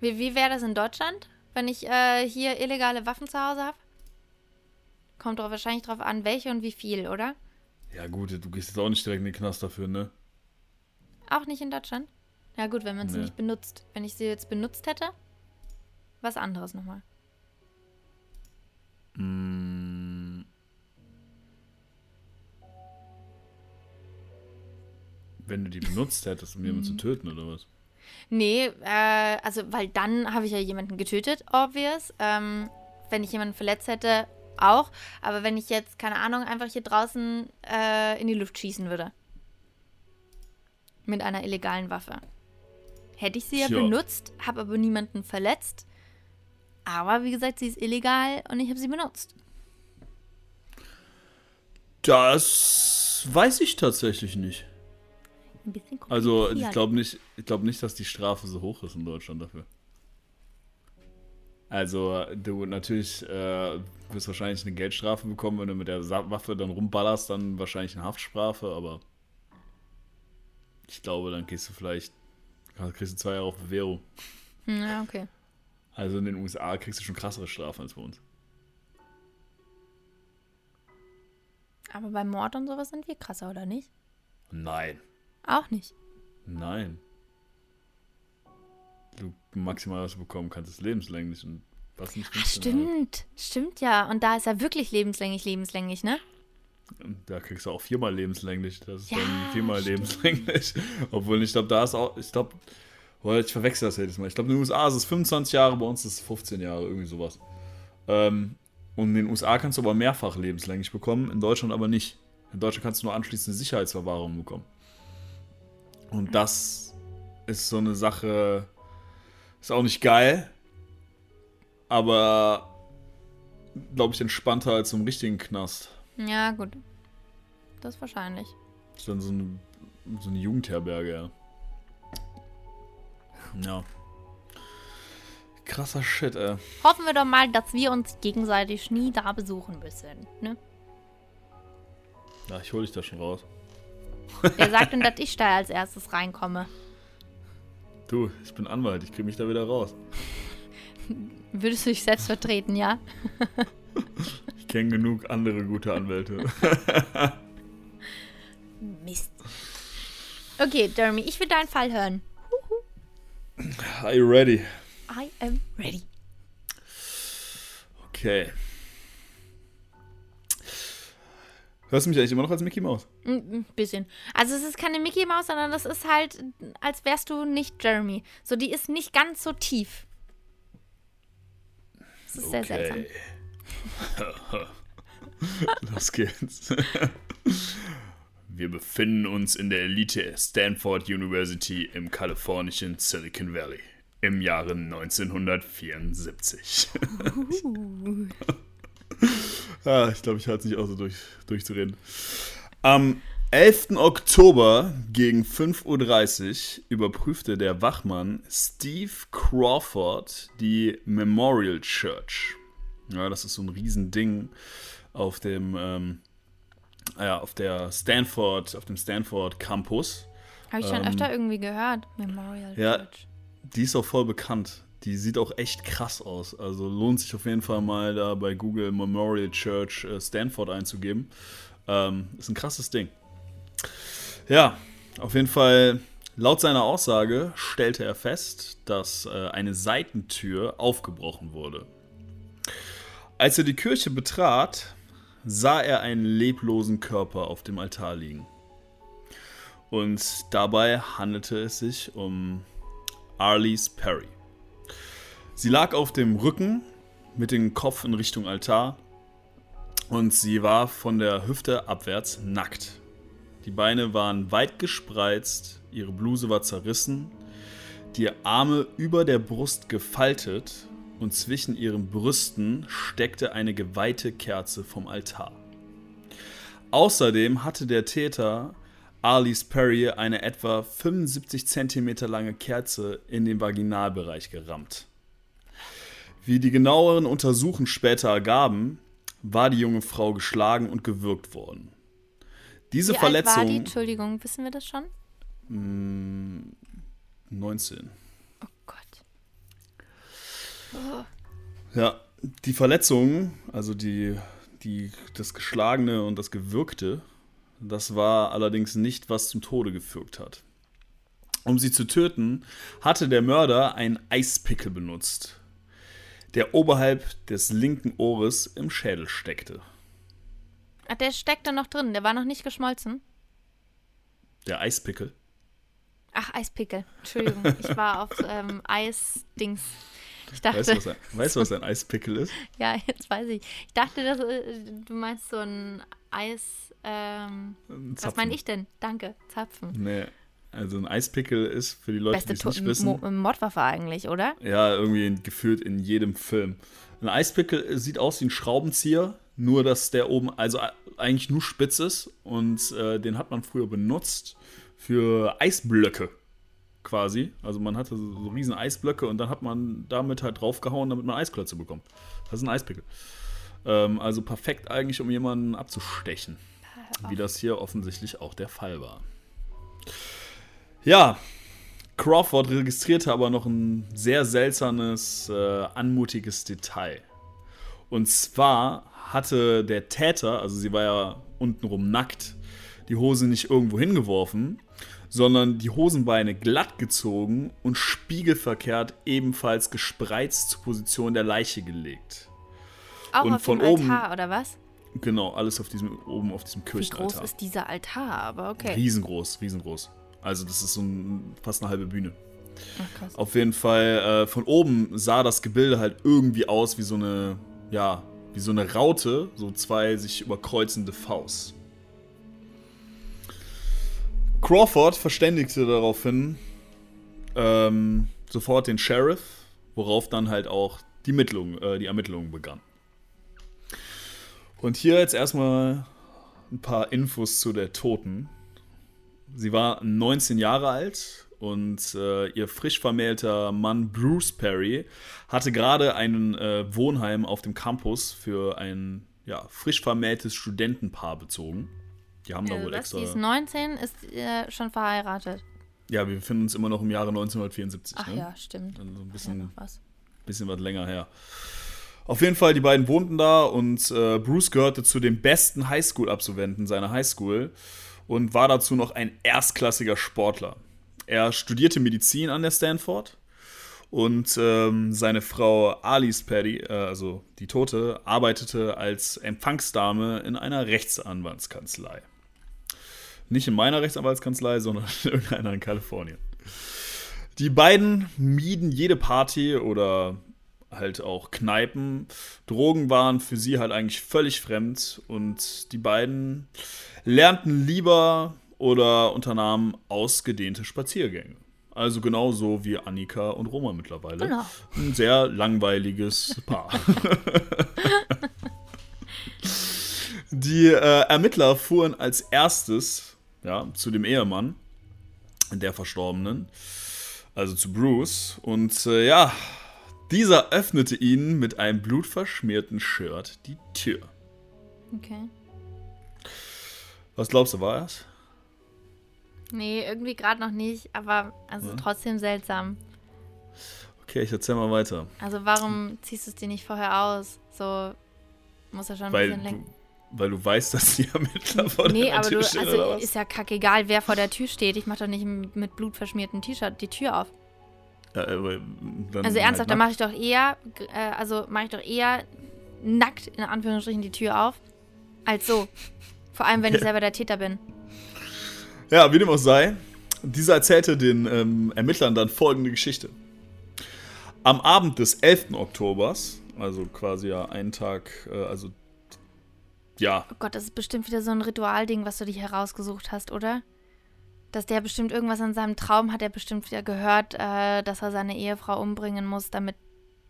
Wie, wie wäre das in Deutschland, wenn ich äh, hier illegale Waffen zu Hause habe? Kommt doch wahrscheinlich drauf an, welche und wie viel, oder? Ja, gut, du gehst jetzt auch nicht direkt in den Knast dafür, ne? Auch nicht in Deutschland? Ja, gut, wenn man sie nee. nicht benutzt. Wenn ich sie jetzt benutzt hätte, was anderes nochmal. Mm. Wenn du die benutzt hättest, um jemanden zu mhm. töten, oder was? Nee, äh, also, weil dann habe ich ja jemanden getötet, obvious. Ähm, wenn ich jemanden verletzt hätte, auch. Aber wenn ich jetzt, keine Ahnung, einfach hier draußen äh, in die Luft schießen würde. Mit einer illegalen Waffe. Hätte ich sie ja, ja. benutzt, habe aber niemanden verletzt, aber wie gesagt, sie ist illegal und ich habe sie benutzt. Das weiß ich tatsächlich nicht. Ein bisschen also ich glaube nicht, ich glaube nicht, dass die Strafe so hoch ist in Deutschland dafür. Also du natürlich äh, wirst wahrscheinlich eine Geldstrafe bekommen, wenn du mit der Waffe dann rumballerst, dann wahrscheinlich eine Haftstrafe, aber ich glaube, dann gehst du vielleicht, kriegst du zwei Jahre auf Bewährung. Hm, ja, okay. Also in den USA kriegst du schon krassere Strafen als bei uns. Aber beim Mord und sowas sind wir krasser, oder nicht? Nein. Auch nicht. Nein. Du maximal was du bekommen kannst, ist lebenslänglich und was nicht. Ach, stimmt, halt. stimmt ja. Und da ist er wirklich lebenslänglich, lebenslänglich, ne? Da kriegst du auch viermal lebenslänglich. Das ist ja, dann viermal stimmt. lebenslänglich. Obwohl ich glaube, da ist auch, ich glaube, ich verwechsel das jedes Mal. Ich glaube, in den USA ist es 25 Jahre, bei uns ist es 15 Jahre, irgendwie sowas. Ähm, und in den USA kannst du aber mehrfach lebenslänglich bekommen, in Deutschland aber nicht. In Deutschland kannst du nur anschließende Sicherheitsverwahrung bekommen. Und das ist so eine Sache, ist auch nicht geil, aber glaube ich entspannter als im richtigen Knast. Ja, gut. Das ist wahrscheinlich. Das ist dann so eine, so eine Jugendherberge, ja. Ja. Krasser Shit, ey. Hoffen wir doch mal, dass wir uns gegenseitig nie da besuchen müssen, ne? Ja, ich hol dich da schon raus. Wer sagt denn, dass ich da als erstes reinkomme? Du, ich bin Anwalt, ich krieg mich da wieder raus. Würdest du dich selbst vertreten, ja? ich kenne genug andere gute Anwälte. Mist. Okay, Jeremy, ich will deinen Fall hören. Are you ready? I am ready. Okay. Hörst du mich eigentlich immer noch als Mickey Mouse? Ein bisschen. Also es ist keine Mickey Maus, sondern das ist halt, als wärst du nicht Jeremy. So, die ist nicht ganz so tief. Das ist sehr seltsam. Los geht's. Wir befinden uns in der Elite Stanford University im kalifornischen Silicon Valley im Jahre 1974. Uh. ah, ich glaube, ich halte es nicht auch so durch, durchzureden. Am 11. Oktober gegen 5.30 Uhr überprüfte der Wachmann Steve Crawford die Memorial Church. Ja, das ist so ein Riesending auf dem, ähm, ja, auf der Stanford, auf dem Stanford Campus. Habe ich schon ähm, öfter irgendwie gehört, Memorial ja, Church. Die ist auch voll bekannt. Die sieht auch echt krass aus. Also lohnt sich auf jeden Fall mal da bei Google Memorial Church äh, Stanford einzugeben. Ähm, ist ein krasses Ding. Ja, auf jeden Fall, laut seiner Aussage stellte er fest, dass äh, eine Seitentür aufgebrochen wurde. Als er die Kirche betrat, sah er einen leblosen Körper auf dem Altar liegen. Und dabei handelte es sich um Arlies Perry. Sie lag auf dem Rücken mit dem Kopf in Richtung Altar und sie war von der Hüfte abwärts nackt. Die Beine waren weit gespreizt, ihre Bluse war zerrissen, die Arme über der Brust gefaltet und zwischen ihren Brüsten steckte eine geweihte Kerze vom Altar. Außerdem hatte der Täter Arlies Perry eine etwa 75 cm lange Kerze in den Vaginalbereich gerammt. Wie die genaueren Untersuchungen später ergaben, war die junge Frau geschlagen und gewürgt worden. Diese Wie Verletzung. Alt war die? Entschuldigung, wissen wir das schon? 19. Oh. Ja, die Verletzung, also die, die, das Geschlagene und das Gewürgte, das war allerdings nicht, was zum Tode geführt hat. Um sie zu töten, hatte der Mörder einen Eispickel benutzt der oberhalb des linken Ohres im Schädel steckte. Ach, der steckt da noch drin, der war noch nicht geschmolzen. Der Eispickel. Ach, Eispickel. Entschuldigung, ich war auf ähm, Eisdings. Ich dachte, weißt du, was ein, weißt was ein Eispickel ist? ja, jetzt weiß ich. Ich dachte, dass, äh, du meinst so ein Eis. Ähm, was meine ich denn? Danke, Zapfen. Nee, also ein Eispickel ist für die Leute, die es nicht wissen. Mo Mordwaffe eigentlich, oder? Ja, irgendwie gefühlt in jedem Film. Ein Eispickel sieht aus wie ein Schraubenzieher, nur dass der oben, also eigentlich nur spitz ist und äh, den hat man früher benutzt für Eisblöcke quasi. Also man hatte so, so riesen Eisblöcke und dann hat man damit halt draufgehauen, damit man Eisklötze bekommt. Das ist ein Eispickel. Ähm, also perfekt eigentlich, um jemanden abzustechen. Wie das hier offensichtlich auch der Fall war. Ja, Crawford registrierte aber noch ein sehr seltsames, äh, anmutiges Detail. Und zwar hatte der Täter, also sie war ja untenrum nackt, die Hose nicht irgendwo hingeworfen, sondern die Hosenbeine glatt gezogen und spiegelverkehrt ebenfalls gespreizt zur Position der Leiche gelegt. Auch und auf von dem oben, Altar, oder was? Genau, alles auf diesem, oben auf diesem Kirchenaltar. Wie groß ist dieser Altar, aber okay. Riesengroß, riesengroß. Also das ist so ein, fast eine halbe Bühne. Ach, Auf jeden Fall, äh, von oben sah das Gebilde halt irgendwie aus wie so eine, ja, wie so eine Raute, so zwei sich überkreuzende Faust. Crawford verständigte daraufhin ähm, sofort den Sheriff, worauf dann halt auch die, Mittlung, äh, die Ermittlungen begannen. Und hier jetzt erstmal ein paar Infos zu der Toten. Sie war 19 Jahre alt und äh, ihr frisch vermählter Mann Bruce Perry hatte gerade ein äh, Wohnheim auf dem Campus für ein ja, frisch vermähltes Studentenpaar bezogen. Die haben da äh, wohl extra. Die ist 19, ist äh, schon verheiratet. Ja, wir befinden uns immer noch im Jahre 1974. Ach ne? ja, stimmt. Also ein bisschen, ja, was. bisschen was länger her. Auf jeden Fall, die beiden wohnten da und äh, Bruce gehörte zu den besten Highschool-Absolventen seiner Highschool und war dazu noch ein erstklassiger Sportler. Er studierte Medizin an der Stanford Und ähm, seine Frau Alice Paddy, äh, also die Tote, arbeitete als Empfangsdame in einer Rechtsanwaltskanzlei. Nicht in meiner Rechtsanwaltskanzlei, sondern in irgendeiner in Kalifornien. Die beiden mieden jede Party oder halt auch Kneipen. Drogen waren für sie halt eigentlich völlig fremd und die beiden lernten lieber oder unternahmen ausgedehnte Spaziergänge. Also genauso wie Annika und Roma mittlerweile. Genau. Ein sehr langweiliges Paar. Die äh, Ermittler fuhren als erstes ja, zu dem Ehemann der Verstorbenen, also zu Bruce. Und äh, ja, dieser öffnete ihnen mit einem blutverschmierten Shirt die Tür. Okay. Was glaubst du, war es? Nee, irgendwie gerade noch nicht, aber also Ja. trotzdem seltsam. Okay, ich erzähl mal weiter. Also warum ziehst du es dir nicht vorher aus? So muss ja schon ein Weil bisschen länger. Weil du weißt, dass die Ermittler vor Nee, der aber Tür du, stehen, also oder was? ist ja kackegal, wer vor der Tür steht. Ich mach doch nicht mit blutverschmiertem T-Shirt die Tür auf. Ja, aber dann Also ernsthaft, halt da mache ich doch eher, äh, also mache ich doch eher nackt in Anführungsstrichen die Tür auf, als so. Vor allem, wenn ich selber der Täter bin. Ja, wie dem auch sei, dieser erzählte den ähm, Ermittlern dann folgende Geschichte. Am Abend des 11. Oktobers, also quasi ja einen Tag, äh, also ja, Oh Gott, das ist bestimmt wieder so ein Ritualding, was du dich herausgesucht hast, oder? Dass der bestimmt irgendwas in seinem Traum hat, er bestimmt wieder gehört, äh, dass er seine Ehefrau umbringen muss, damit.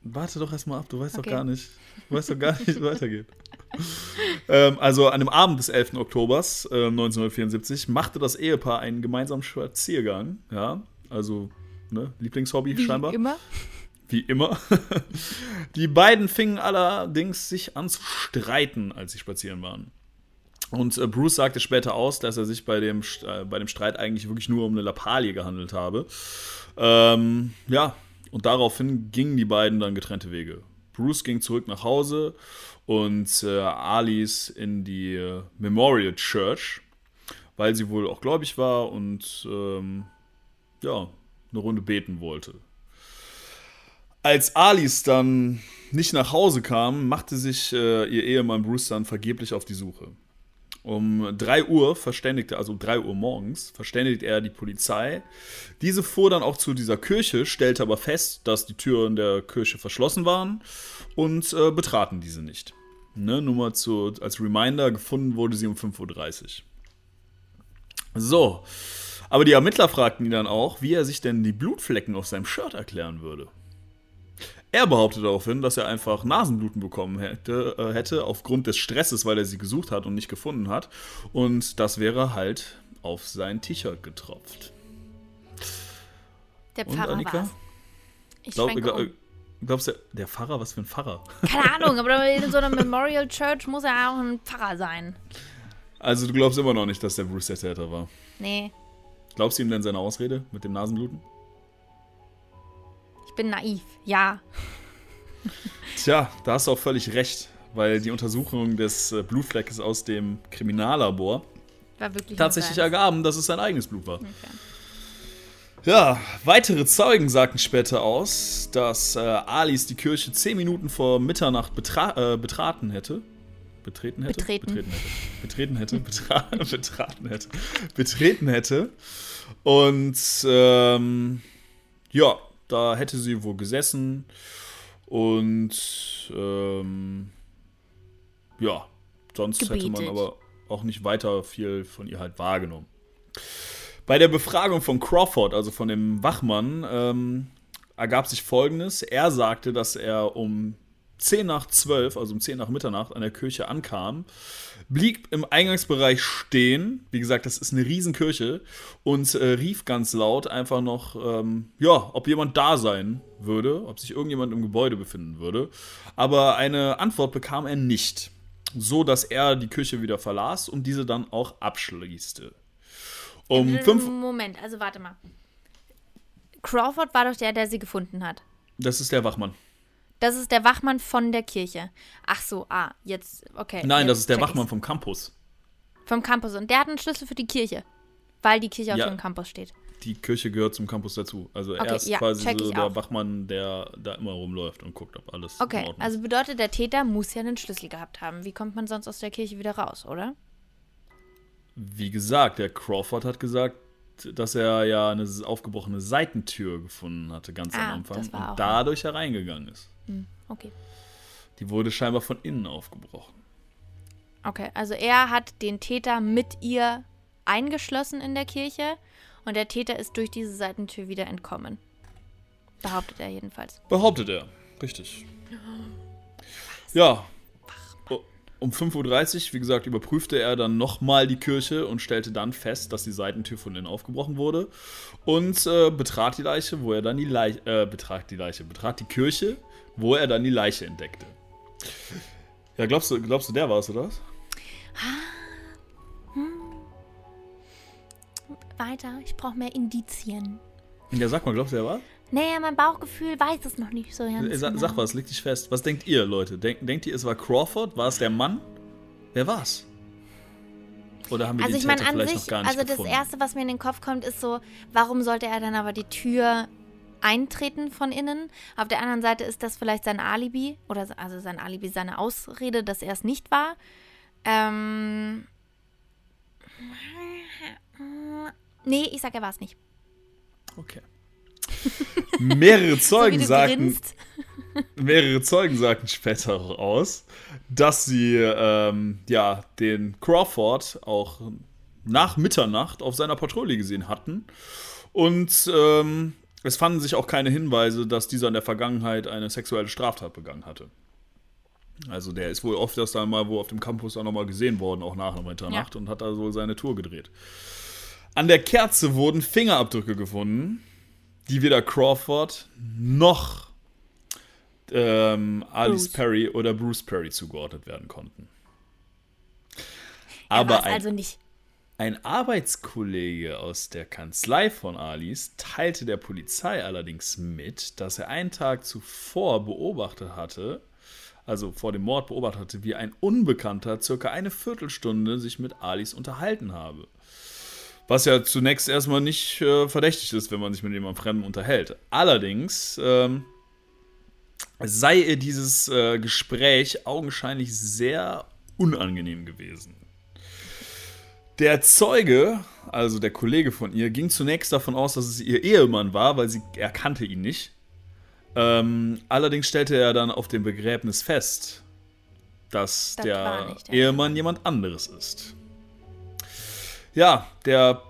warte doch erstmal ab, du weißt Okay. doch gar nicht, du weißt doch gar nicht, wie es weitergeht. ähm, also an dem Abend des 11. Oktobers äh, 1974 machte das Ehepaar einen gemeinsamen Spaziergang, ja, also ne, Lieblingshobby Wie scheinbar. immer. Wie immer. Die beiden fingen allerdings sich an zu streiten, als sie spazieren waren. Und äh, Bruce sagte später aus, dass er sich bei dem, äh, bei dem Streit eigentlich wirklich nur um eine Lappalie gehandelt habe. Ähm, ja, und daraufhin gingen die beiden dann getrennte Wege. Bruce ging zurück nach Hause und äh, Alice in die äh, Memorial Church, weil sie wohl auch gläubig war und ähm, ja, eine Runde beten wollte. Als Alice dann nicht nach Hause kam, machte sich äh, ihr Ehemann Bruce dann vergeblich auf die Suche. Um 3 Uhr verständigte, also um 3 Uhr morgens, verständigte er die Polizei. Diese fuhr dann auch zu dieser Kirche, stellte aber fest, dass die Türen der Kirche verschlossen waren und äh, betraten diese nicht. Ne, nur mal zu, als Reminder, gefunden wurde sie um 5.30 Uhr. So, aber die Ermittler fragten ihn dann auch, wie er sich denn die Blutflecken auf seinem Shirt erklären würde. Er behauptete daraufhin, dass er einfach Nasenbluten bekommen hätte, äh, hätte aufgrund des Stresses, weil er sie gesucht hat und nicht gefunden hat. Und das wäre halt auf sein T-Shirt getropft. Der Und Pfarrer Annika? war's. Ich Glaub, glaub, um. glaubst du, der Pfarrer, was für ein Pfarrer? Keine Ahnung, aber in so einer Memorial Church muss er auch ein Pfarrer sein. Also du glaubst immer noch nicht, dass der Bruce der Täter war. Nee, Glaubst du ihm denn seine Ausrede mit dem Nasenbluten? Bin naiv. Ja. Tja, da hast du auch völlig recht, weil die Untersuchung des äh, Blutfleckes aus dem Kriminallabor tatsächlich ergaben, dass es sein eigenes Blut war. Okay. Ja, weitere Zeugen sagten später aus, dass äh, Alice die Kirche zehn Minuten vor Mitternacht betra äh, betraten hätte. Betreten hätte? Betreten. Betreten hätte. Betreten hätte. Betra betraten hätte. Betreten hätte. Und ähm, ja, da hätte sie wohl gesessen. Und ähm, ja, sonst hätte man aber auch nicht weiter viel von ihr halt wahrgenommen. Bei der Befragung von Crawford, also von dem Wachmann, ähm, ergab sich folgendes. Er sagte, dass er um 10 nach 12, also um 10 nach Mitternacht, an der Kirche ankam, blieb im Eingangsbereich stehen. Wie gesagt, das ist eine Riesenkirche und äh, rief ganz laut einfach noch, ähm, ja, ob jemand da sein würde, ob sich irgendjemand im Gebäude befinden würde. Aber eine Antwort bekam er nicht. So dass er die Kirche wieder verlas und diese dann auch abschließte. Um 5 Moment, also warte mal. Crawford war doch der, der sie gefunden hat. Das ist der Wachmann. Das ist der Wachmann von der Kirche. Ach so, ah, jetzt, okay. Nein, jetzt das ist der Wachmann ich's. vom Campus. Vom Campus. Und der hat einen Schlüssel für die Kirche. Weil die Kirche auf Ja. dem Campus steht. Die Kirche gehört zum Campus dazu. Also er Okay, ist ja, quasi so der auch. Wachmann, der da immer rumläuft und guckt, ob alles in Okay, Ordnung also bedeutet, der Täter muss ja einen Schlüssel gehabt haben. Wie kommt man sonst aus der Kirche wieder raus, oder? Wie gesagt, der Crawford hat gesagt, dass er ja eine aufgebrochene Seitentür gefunden hatte, ganz Ah, am Anfang, und dadurch hereingegangen ist. Hm, okay. Die wurde scheinbar von innen aufgebrochen. Okay, also er hat den Täter mit ihr eingeschlossen in der Kirche und der Täter ist durch diese Seitentür wieder entkommen. Behauptet er jedenfalls. Behauptet er. Richtig. Ja. Um 5.30 Uhr, wie gesagt, überprüfte er dann nochmal die Kirche und stellte dann fest, dass die Seitentür von innen aufgebrochen wurde. Und äh, betrat die Leiche, wo er dann die Leiche, äh, betrat die Leiche, betrat die Kirche, wo er dann die Leiche entdeckte. Ja, glaubst du, glaubst du, der war es, oder was? Weiter, ich brauche mehr Indizien. Ja, sag mal, glaubst du, der war? Nee, mein Bauchgefühl weiß es noch nicht so ganz Sag, genau. sag was, leg dich fest. Was denkt ihr, Leute? Denk, denkt ihr, es war Crawford? War es der Mann? Wer war's? Oder haben wir Also den ich meine Täter vielleicht sich, noch gar nicht also das gefunden? Erste, was mir in den Kopf kommt, ist so, warum sollte er dann aber die Tür eintreten von innen? Auf der anderen Seite ist das vielleicht sein Alibi, oder also sein Alibi, seine Ausrede, dass er es nicht war. Ähm, nee, ich sag, er war es nicht. Okay. Mehrere So Zeugen du sagten, mehrere Zeugen sagten später aus, dass sie ähm, ja den Crawford auch nach Mitternacht auf seiner Patrouille gesehen hatten und ähm, es fanden sich auch keine Hinweise, dass dieser in der Vergangenheit eine sexuelle Straftat begangen hatte. Also der ist wohl oft erst einmal wo auf dem Campus auch nochmal gesehen worden, auch nach Mitternacht und hat da wohl seine Tour gedreht. An der Kerze wurden Fingerabdrücke gefunden, die weder Crawford noch ähm, Alice Bruce. Perry oder Bruce Perry zugeordnet werden konnten. Er Aber ein, also nicht. ein Arbeitskollege aus der Kanzlei von Alice teilte der Polizei allerdings mit, dass er einen Tag zuvor beobachtet hatte, also vor dem Mord beobachtet hatte, wie ein Unbekannter circa eine Viertelstunde sich mit Alice unterhalten habe. Was ja zunächst erstmal nicht äh, verdächtig ist, wenn man sich mit jemandem Fremden unterhält. Allerdings ähm, sei ihr dieses äh, Gespräch augenscheinlich sehr unangenehm gewesen. Der Zeuge, also der Kollege von ihr, ging zunächst davon aus, dass es ihr Ehemann war, weil sie er kannte ihn nicht. Ähm, allerdings stellte er dann auf dem Begräbnis fest, dass Das der der Ehemann jemand anderes ist. Ja, der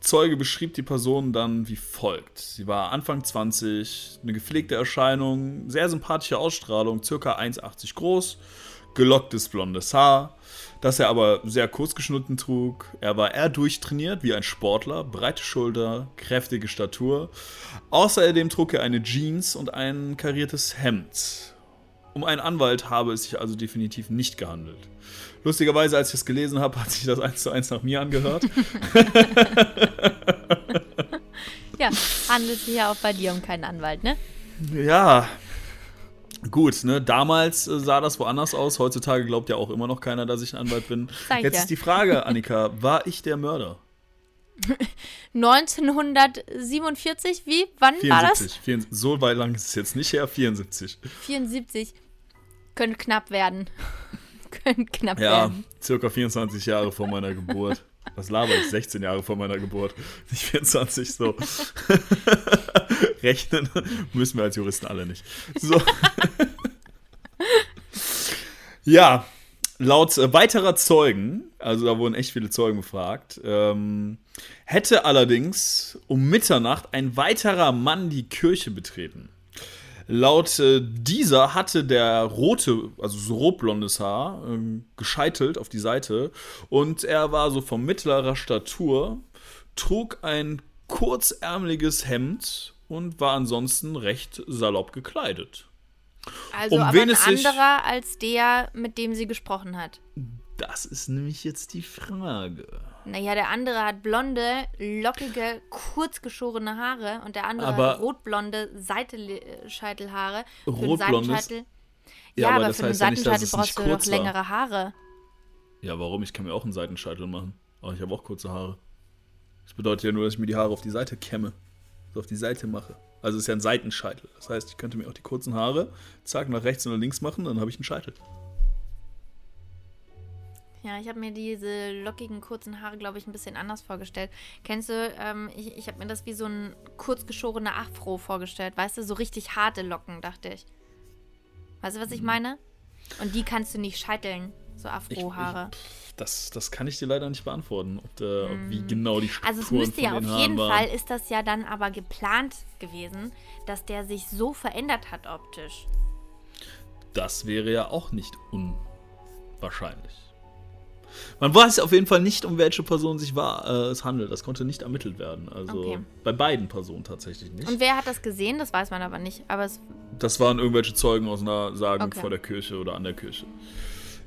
Zeuge beschrieb die Person dann wie folgt. Sie war Anfang 20, eine gepflegte Erscheinung, sehr sympathische Ausstrahlung, circa 1,80 groß, gelocktes blondes Haar, das er aber sehr kurz geschnitten trug. Er war eher durchtrainiert wie ein Sportler, breite Schulter, kräftige Statur. Außerdem trug er eine Jeans und ein kariertes Hemd. Um einen Anwalt habe es sich also definitiv nicht gehandelt. Lustigerweise, als ich das gelesen habe, hat sich das eins zu eins nach mir angehört. Ja, handelt sich ja auch bei dir um keinen Anwalt, ne? Ja, gut, ne? Damals äh, sah das woanders aus. Heutzutage glaubt ja auch immer noch keiner, dass ich ein Anwalt bin. Sag Jetzt ja. ist die Frage, Annika, war ich der Mörder? 1947, wie? Wann war das? 74. 74. So weit lang ist es jetzt nicht her, 74. 74. Könnte knapp werden. Könnte knapp Ja, werden. circa 24 Jahre vor meiner Geburt. Was laber ich? 16 Jahre vor meiner Geburt. Nicht 24, so. Rechnen müssen wir als Juristen alle nicht. So. ja, laut äh, weiterer Zeugen, also da wurden echt viele Zeugen befragt, ähm, hätte allerdings um Mitternacht ein weiterer Mann die Kirche betreten. Laut äh, dieser hatte der rote, also so rotblondes Haar, ähm, gescheitelt auf die Seite und er war so von mittlerer Statur, trug ein kurzärmeliges Hemd und war ansonsten recht salopp gekleidet. Also Um aber ein anderer als der, mit dem sie gesprochen hat. Das ist nämlich jetzt die Frage. Naja, der andere hat blonde, lockige, kurzgeschorene Haare und der andere Aber- hat rotblonde Seitenscheitelhaare. Den Rotblondes? Ja, Ja, aber aber, für ja dass Seitenscheitel es brauchst du doch war. längere Haare. Ja, warum? Ich kann mir auch einen Seitenscheitel machen. Aber ich habe auch kurze Haare. Das bedeutet ja nur, dass ich mir die Haare auf die Seite kämme. So auf die Seite mache. Also es ist ja ein Seitenscheitel. Das heißt, ich könnte mir auch die kurzen Haare, zack, nach rechts oder links machen, dann habe ich einen Scheitel. Ja, ich habe mir diese lockigen, kurzen Haare, glaube ich, ein bisschen anders vorgestellt. Kennst du, ähm, ich, ich habe mir das wie so ein kurz geschorener Afro vorgestellt. Weißt du, so richtig harte Locken, dachte ich. Weißt du, was ich meine? Und die kannst du nicht scheiteln, so Afro-Haare. Das, das kann ich dir leider nicht beantworten, ob, der, ob wie genau die Strukturen Also es müsste ja auf jeden waren. Fall, ist das ja dann aber geplant gewesen, dass der sich so verändert hat optisch. Das wäre ja auch nicht unwahrscheinlich. Man weiß auf jeden Fall nicht, um welche Person sich war, äh, es handelt. Das konnte nicht ermittelt werden. Also Okay. bei beiden Personen tatsächlich nicht. Und wer hat das gesehen? Das weiß man aber nicht. Aber es, Das waren irgendwelche Zeugen aus einer Sagen Okay. vor der Kirche oder an der Kirche.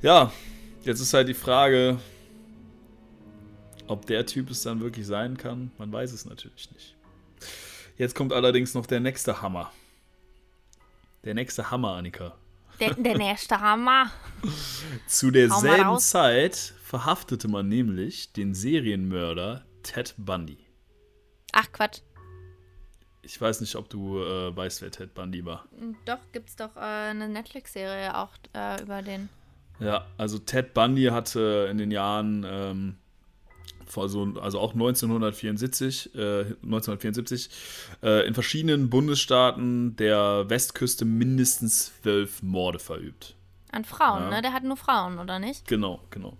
Ja, jetzt ist halt die Frage, ob der Typ es dann wirklich sein kann. Man weiß es natürlich nicht. Jetzt kommt allerdings noch der nächste Hammer. Der nächste Hammer, Annika. der, der nächste Hammer. Zu derselben. Zeit verhaftete man nämlich den Serienmörder Ted Bundy. Ach Quatsch. Ich weiß nicht, ob du äh, weißt, wer Ted Bundy war. Doch, gibt's doch äh, eine Netflix-Serie auch äh, über den. Ja, also Ted Bundy hatte in den Jahren, ähm, vor so, also auch 1974, äh, 1974 äh, in verschiedenen Bundesstaaten der Westküste mindestens zwölf Morde verübt. An Frauen, Ja. ne? Der hat nur Frauen, oder nicht? Genau, genau.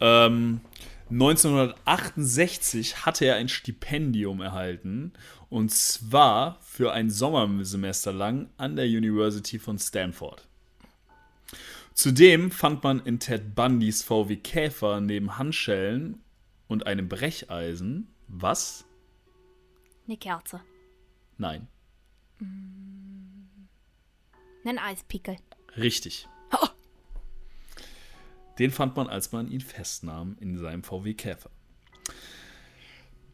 Ähm, 1968 hatte er ein Stipendium erhalten und zwar für ein Sommersemester lang an der University von Stanford. Zudem fand man in Ted Bundys VW Käfer neben Handschellen und einem Brecheisen was? Eine Kerze. Nein, Nen Eispickel. richtig. Den fand man, als man ihn festnahm in seinem VW Käfer.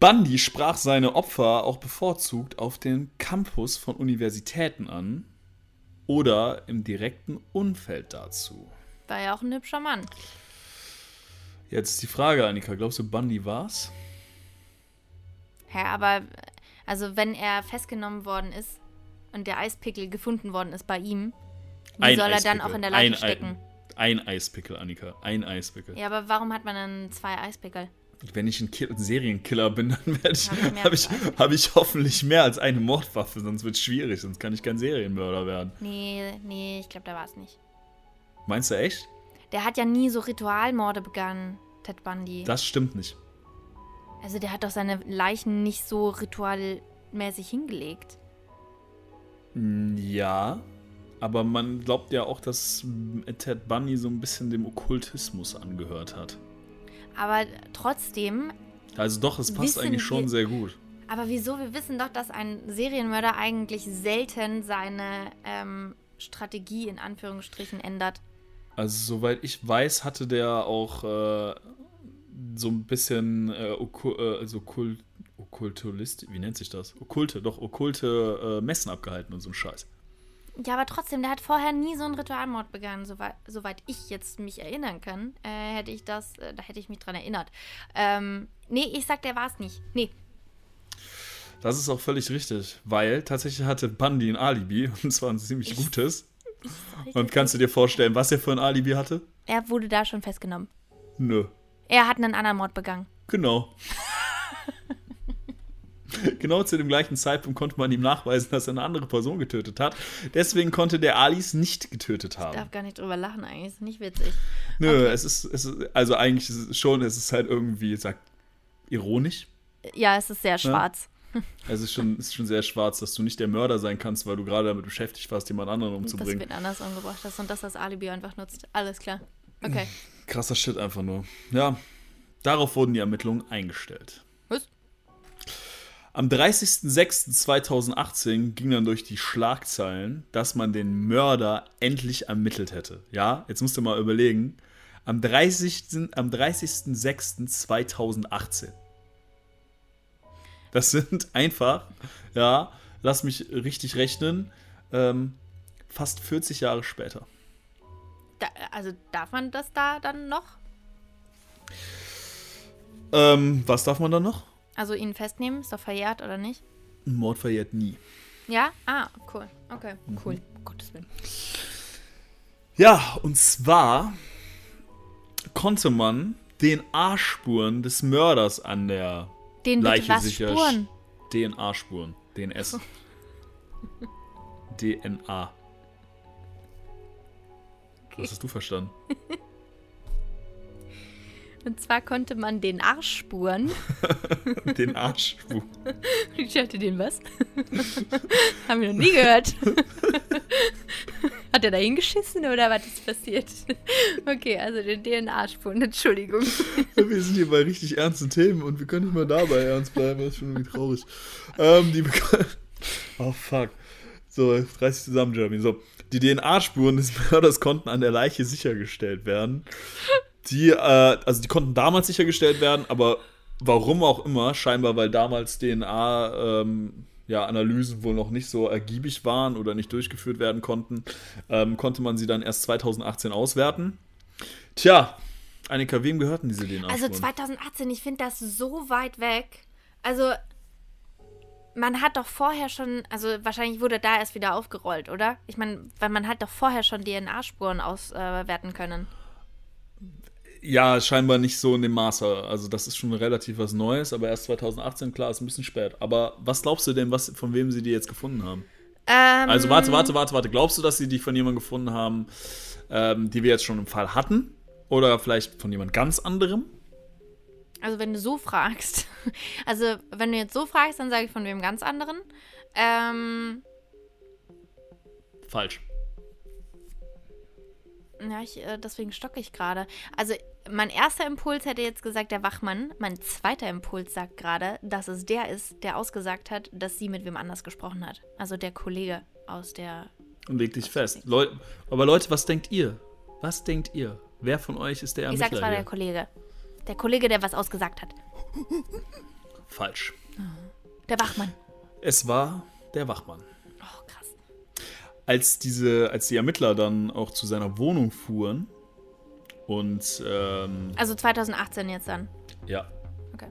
Bundy sprach seine Opfer auch bevorzugt auf dem Campus von Universitäten an oder im direkten Umfeld dazu. War ja auch ein hübscher Mann. Jetzt ist die Frage, Annika, glaubst du, Bundy war's? Ja, aber also wenn er festgenommen worden ist und der Eispickel gefunden worden ist bei ihm, wie soll er dann auch in der Leiche ein, stecken? Ein, ein Eispickel, Annika. Ein Eispickel. Ja, aber warum hat man dann zwei Eispickel? Wenn ich ein, Ki ein Serienkiller bin, dann werde ich, Hab ich habe hab ich hoffentlich mehr als eine Mordwaffe, sonst wird es schwierig, sonst kann ich kein Serienmörder werden. Nee, nee, ich glaube, der war es nicht. Meinst du echt? Der hat ja nie so Ritualmorde begangen, Ted Bundy. Das stimmt nicht. also der hat doch seine Leichen nicht so ritualmäßig hingelegt. Ja, aber man glaubt ja auch, dass Ted Bundy so ein bisschen dem Okkultismus angehört hat. Aber trotzdem, Also doch, es passt eigentlich schon wir- sehr gut. aber wieso? Wir wissen doch, dass ein Serienmörder eigentlich selten seine ähm, Strategie in Anführungsstrichen ändert. Also soweit ich weiß, hatte der auch äh, so ein bisschen äh, Okku äh, also Kult Okkultulist, wie nennt sich das? Okkulte, doch, okkulte äh, Messen abgehalten und so ein Scheiß. Ja, aber trotzdem, der hat vorher nie so einen Ritualmord begangen, soweit, soweit ich jetzt mich erinnern kann. Äh, hätte ich das, äh, da hätte ich mich dran erinnert. Ähm, nee, ich sag, der war es nicht. Nee. Das ist auch völlig richtig, weil tatsächlich hatte Bundy ein Alibi, und zwar ein ziemlich Ich- gutes. Und kannst du dir vorstellen, was er für ein Alibi hatte? Er wurde da schon festgenommen. Nö. Er hat einen anderen Mord begangen. Genau. genau zu dem gleichen Zeitpunkt konnte man ihm nachweisen, dass er eine andere Person getötet hat. Deswegen konnte der Alice nicht getötet Ich haben. darf gar nicht drüber lachen eigentlich. Ist nicht witzig. Nö, es, ist, es ist, also eigentlich ist es schon, es ist halt irgendwie, sagt, ironisch. Ja, es ist sehr schwarz. Es ist schon, ist schon sehr schwarz, dass du nicht der Mörder sein kannst, weil du gerade damit beschäftigt warst, jemand anderen umzubringen. wird anders umgebracht hast und das das Alibi einfach nutzt. Alles klar. Okay. Krasser Shit einfach nur. Ja, darauf wurden die Ermittlungen eingestellt. Am 30.06.2018 ging dann durch die Schlagzeilen, dass man den Mörder endlich ermittelt hätte. Ja, jetzt musst du mal überlegen. Am 30. Am 30.06.2018. Das sind einfach, ja, lass mich richtig rechnen, ähm, fast 40 Jahre später. Da, also darf man das da dann noch? Ähm, was darf man dann noch? Also ihn festnehmen, ist doch verjährt oder nicht? Ein Mord verjährt nie. Ja? Ah, cool. Okay, cool. Um Gottes Willen. Ja, und zwar konnte man den A-Spuren des Mörders an der Den Leiche was sicher. Spuren? DNA-Spuren. DNS. DNA. Was hast du verstanden? Und zwar konnte man den Arsch spuren. Den A-Spur. Ich dachte, den was? Haben wir noch nie gehört. Hat er da hingeschissen oder was ist passiert? Okay, also den DNA-Spuren, Entschuldigung. Wir sind hier bei richtig ernsten Themen und wir können nicht mal dabei ernst bleiben. Das ist schon irgendwie traurig. Ähm, die oh fuck. So, jetzt reiß dich zusammen, Jeremy. So, die DNA-Spuren des Mörders konnten an der Leiche sichergestellt werden. Die, äh, also die konnten damals sichergestellt werden, aber warum auch immer, scheinbar weil damals DNA ähm, ja, Analysen wohl noch nicht so ergiebig waren oder nicht durchgeführt werden konnten, ähm, konnte man sie dann erst 2018 auswerten. Tja, Annika, wem gehörten diese DNA-Spuren? Also 2018, ich finde das so weit weg. Also, man hat doch vorher schon, also wahrscheinlich wurde da erst wieder aufgerollt, oder? Ich meine, weil man hat doch vorher schon DNA-Spuren auswerten können. Ja, scheinbar nicht so in dem Maße. Also das ist schon relativ was Neues, aber erst 2018, klar, ist ein bisschen spät. Aber was glaubst du denn, was, von wem sie die jetzt gefunden haben? Ähm, Also warte, warte, warte, warte. Glaubst du, dass sie die von jemandem gefunden haben, ähm, die wir jetzt schon im Fall hatten? Oder vielleicht von jemand ganz anderem? Also wenn du so fragst, also wenn du jetzt so fragst, dann sage ich von wem ganz anderen. Ähm, Falsch. ja, ich, äh, deswegen stocke ich gerade. Also mein erster Impuls hätte jetzt gesagt, der Wachmann. Mein zweiter Impuls sagt gerade, dass es der ist, der ausgesagt hat, dass sie mit wem anders gesprochen hat. Also der Kollege aus der. Und leg dich fest. Leu aber Leute, was denkt ihr? Was denkt ihr? Wer von euch ist der Ich sag, Ermittler es war der? Kollege. Der Kollege, der was ausgesagt hat. Falsch. Der Wachmann. Es war der Wachmann. Oh, krass. als diese, als die Ermittler dann auch zu seiner Wohnung fuhren und ähm, Also 2018 jetzt dann. ja, Okay.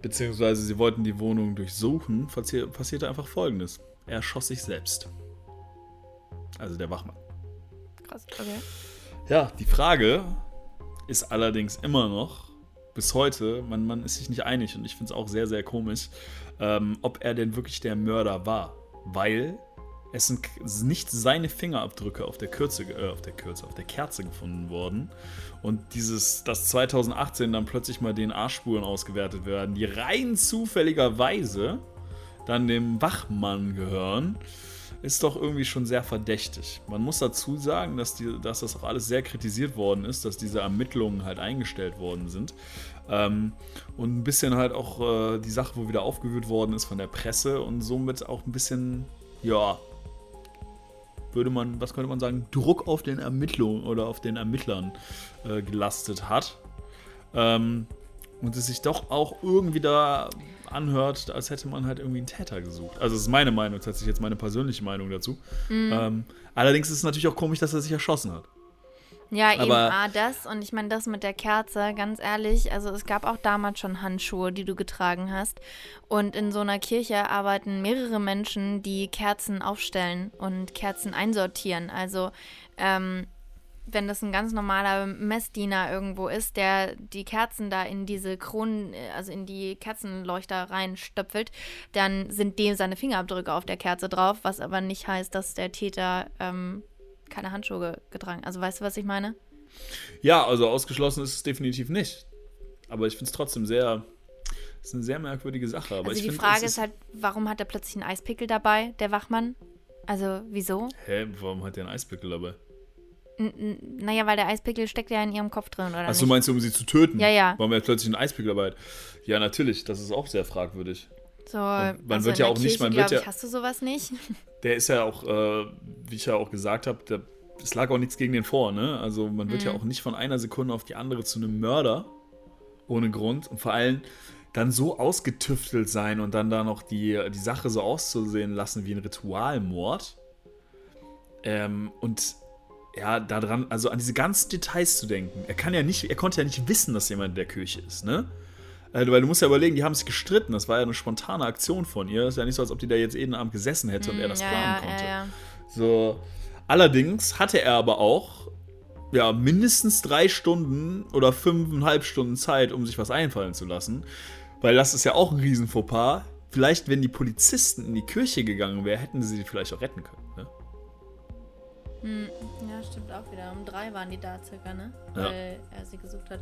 beziehungsweise sie wollten die Wohnung durchsuchen, passi passierte einfach Folgendes: Er schoss sich selbst. Also der Wachmann. Krass. Okay. Ja, die Frage ist allerdings immer noch bis heute, man, man ist sich nicht einig und ich finde es auch sehr, sehr komisch, ähm, ob er denn wirklich der Mörder war. Weil es sind nicht seine Fingerabdrücke auf der Kürze, äh, auf der Kürze, auf der Kerze gefunden worden. Und dieses, dass 2018 dann plötzlich mal DNA-Spuren ausgewertet werden, die rein zufälligerweise dann dem Wachmann gehören, ist doch irgendwie schon sehr verdächtig. Man muss dazu sagen, dass, die, dass das auch alles sehr kritisiert worden ist, dass diese Ermittlungen halt eingestellt worden sind. Ähm, und ein bisschen halt auch äh, die Sache, wo wieder aufgewühlt worden ist von der Presse und somit auch ein bisschen, ja, würde man, was könnte man sagen, Druck auf den Ermittlungen oder auf den Ermittlern äh, gelastet hat. Ähm, und es sich doch auch irgendwie da anhört, als hätte man halt irgendwie einen Täter gesucht. Also das ist meine Meinung, tatsächlich jetzt meine persönliche Meinung dazu. Ähm, allerdings ist es natürlich auch komisch, dass er sich erschossen hat. Ja, eben Aber- A, das und ich meine das mit der Kerze, ganz ehrlich, also es gab auch damals schon Handschuhe, die du getragen hast. Und in so einer Kirche arbeiten mehrere Menschen, die Kerzen aufstellen und Kerzen einsortieren. Also ähm, wenn das ein ganz normaler Messdiener irgendwo ist, der die Kerzen da in diese Kronen, also in die Kerzenleuchter reinstöpfelt, dann sind dem seine Fingerabdrücke auf der Kerze drauf, was aber nicht heißt, dass der Täter ähm, keine Handschuhe ge getragen. Also weißt du, was ich meine? Ja, also ausgeschlossen ist es definitiv nicht. Aber ich finde es trotzdem sehr, ist eine sehr merkwürdige Sache. Aber also die find, Frage ist halt, warum hat er plötzlich einen Eispickel dabei, der Wachmann? Also wieso? Hä, warum hat der einen Eispickel dabei? N naja, weil der Eispickel steckt ja in ihrem Kopf drin, oder Achso, meinst du, um sie zu töten? Ja, ja. Warum er plötzlich einen Eispickel dabei hat? Ja, natürlich, das ist auch sehr fragwürdig. So, man also wird ja auch nicht- Kirche, man wird ja- ich, hast du sowas nicht? Der ist ja auch, äh, wie ich ja auch gesagt habe, es lag auch nichts gegen den vor, ne? Also man wird Mhm. ja auch nicht von einer Sekunde auf die andere zu einem Mörder ohne Grund und vor allem dann so ausgetüftelt sein und dann da noch die, die Sache so auszusehen lassen wie ein Ritualmord. Ähm, und ja, daran, also an diese ganzen Details zu denken. Er kann ja nicht, er konnte ja nicht wissen, dass jemand in der Kirche ist, ne? Äh, weil du musst ja überlegen, die haben sich gestritten. Das war ja eine spontane Aktion von ihr. ist ja nicht so, als ob die da jetzt jeden Abend gesessen hätte und er das Mm, ja, planen konnte. Ja, ja. So. Allerdings hatte er aber auch ja, mindestens drei Stunden oder fünfeinhalb Stunden Zeit, um sich was einfallen zu lassen. Weil das ist ja auch ein riesen Fauxpas. Vielleicht, wenn die Polizisten in die Kirche gegangen wären, hätten sie sie vielleicht auch retten können. Ne? Hm, ja, stimmt auch wieder. Um drei waren die da circa, ne? Ja. Weil er sie gesucht hat.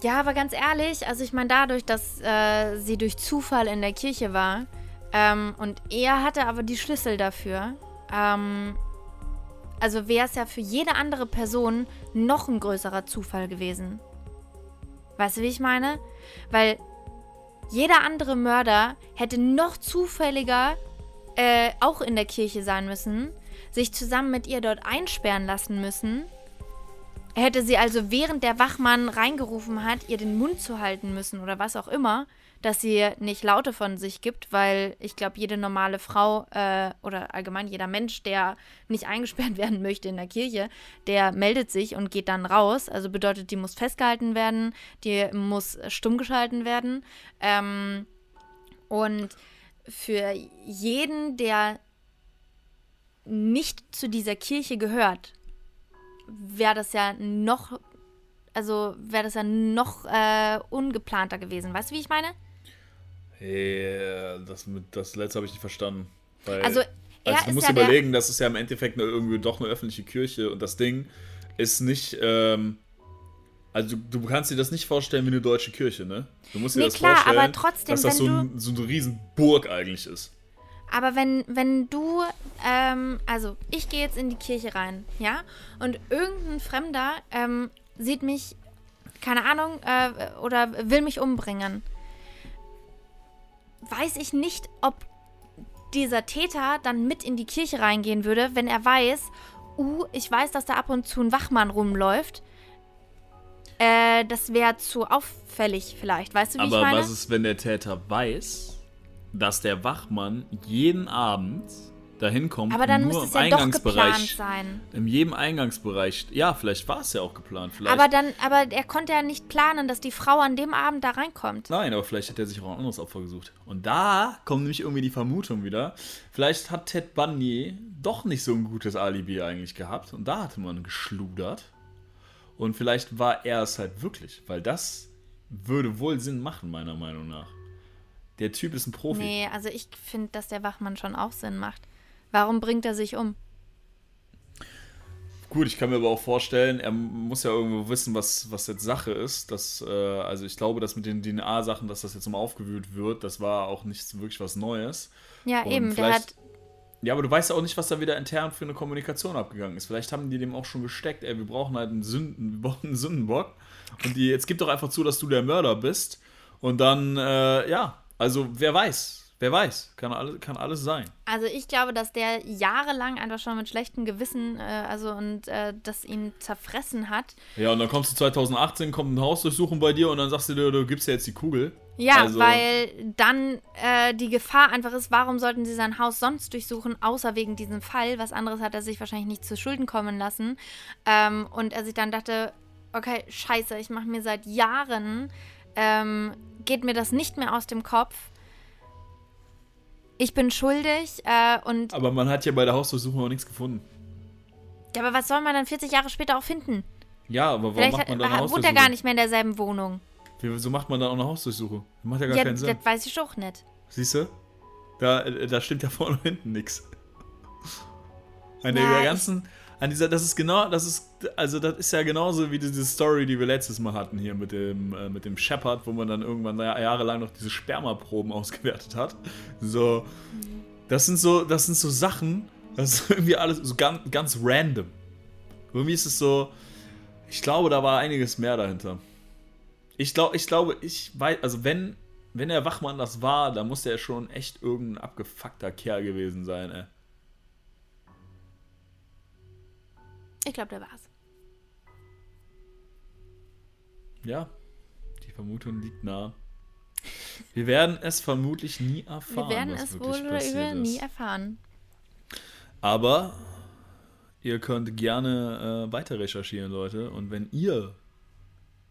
Ja, aber ganz ehrlich, also ich meine, dadurch, dass äh, sie durch Zufall in der Kirche war ähm, und er hatte aber die Schlüssel dafür, ähm, also wäre es ja für jede andere Person noch ein größerer Zufall gewesen. Weißt du, wie ich meine? Weil jeder andere Mörder hätte noch zufälliger äh, auch in der Kirche sein müssen, sich zusammen mit ihr dort einsperren lassen müssen. Er hätte sie also, während der Wachmann reingerufen hat, ihr den Mund zu halten müssen oder was auch immer, dass sie nicht Laute von sich gibt, weil ich glaube, jede normale Frau äh, oder allgemein jeder Mensch, der nicht eingesperrt werden möchte in der Kirche, der meldet sich und geht dann raus. Also bedeutet, die muss festgehalten werden, die muss stumm geschalten werden. Ähm, und für jeden, der nicht zu dieser Kirche gehört, wäre das ja noch, also wäre das ja noch äh, ungeplanter gewesen. Weißt du, wie ich meine? Hey, das, mit, das letzte habe ich nicht verstanden. Weil, Also, er also du musst ja überlegen, das ist ja im Endeffekt eine, irgendwie doch eine öffentliche Kirche und das Ding ist nicht. Ähm, also du, du kannst dir das nicht vorstellen wie eine deutsche Kirche, ne? Du musst dir Nee, das klar, vorstellen, aber trotzdem, dass das so, ein, so eine riesen Burg eigentlich ist. Aber wenn, wenn du, ähm, also ich gehe jetzt in die Kirche rein, ja, und irgendein Fremder ähm, sieht mich, keine Ahnung, äh, oder will mich umbringen, weiß ich nicht, ob dieser Täter dann mit in die Kirche reingehen würde, wenn er weiß, uh, ich weiß, dass da ab und zu ein Wachmann rumläuft. Äh, das wäre zu auffällig vielleicht, weißt du, wie ich Aber meine? was ist, wenn der Täter weiß, dass der Wachmann jeden Abend dahin kommt Aber dann nur es im ja doch Eingangsbereich, geplant sein. in jedem Eingangsbereich, ja, vielleicht war es ja auch geplant, vielleicht. Aber dann, aber er konnte ja nicht planen, dass die Frau an dem Abend da reinkommt. Nein, aber vielleicht hat er sich auch ein anderes Opfer gesucht. Und da kommt nämlich irgendwie die Vermutung wieder, vielleicht hat Ted Bundy doch nicht so ein gutes Alibi eigentlich gehabt und da hatte man geschludert. Und vielleicht war er es halt wirklich, weil das würde wohl Sinn machen, meiner Meinung nach. Der Typ ist ein Profi. Nee, also ich finde, dass der Wachmann schon auch Sinn macht. Warum bringt er sich um? Gut, ich kann mir aber auch vorstellen, er muss ja irgendwo wissen, was, was jetzt Sache ist. Dass, äh, also ich glaube, dass mit den DNA-Sachen, dass das jetzt mal aufgewühlt wird, das war auch nicht wirklich was Neues. Ja, Und eben, der hat. Ja, aber du weißt ja auch nicht, was da wieder intern für eine Kommunikation abgegangen ist. Vielleicht haben die dem auch schon gesteckt, ey, wir brauchen halt einen, Sünden, wir brauchen einen Sündenbock. Und die, jetzt gib doch einfach zu, dass du der Mörder bist. Und dann, äh, ja, also wer weiß. Wer weiß. Kann, alle, kann alles sein. Also ich glaube, dass der jahrelang einfach schon mit schlechtem Gewissen, äh, also und äh, das ihn zerfressen hat. Ja, und dann kommst du 2018, kommt ein Hausdurchsuchung bei dir und dann sagst du dir, du gibst ja jetzt die Kugel. Ja, Also- weil dann äh, die Gefahr einfach ist, warum sollten sie sein Haus sonst durchsuchen, außer wegen diesem Fall. Was anderes hat er sich wahrscheinlich nicht zu Schulden kommen lassen. Ähm, und er sich dann dachte, okay, scheiße, ich mache mir seit Jahren, ähm, geht mir das nicht mehr aus dem Kopf. Ich bin schuldig äh, und Aber man hat ja bei der Hausdurchsuchung auch nichts gefunden. ja, aber was soll man dann 40 Jahre später auch finden? Ja, aber warum Vielleicht macht hat, man dann eine wohnt er Hausdurchsuchung? gar nicht mehr in derselben Wohnung. Wieso macht man dann auch eine Hausdurchsuchung? Macht ja gar Ja, keinen das Sinn. weiß ich auch nicht. Siehst du? Da, äh, da stimmt ja vorne und hinten nichts. An Ja, der ganzen, an dieser, das ist genau, das ist, also das ist ja genauso wie diese Story, die wir letztes Mal hatten hier mit dem, äh, mit dem Shepard, wo man dann irgendwann ja- jahrelang noch diese Spermaproben ausgewertet hat. So, das sind so, das sind so Sachen, das ist irgendwie alles so ganz, ganz random. Irgendwie ist es so, ich glaube, da war einiges mehr dahinter. Ich glaube, ich glaube, ich weiß, also wenn, wenn der Wachmann das war, dann muss der schon echt irgendein abgefuckter Kerl gewesen sein, ey. Ich glaube, der war's. Ja, die Vermutung liegt nah. Wir werden es vermutlich nie erfahren. Wir werden es wohl oder übel nie erfahren. Aber ihr könnt gerne äh, weiter recherchieren, Leute. Und wenn ihr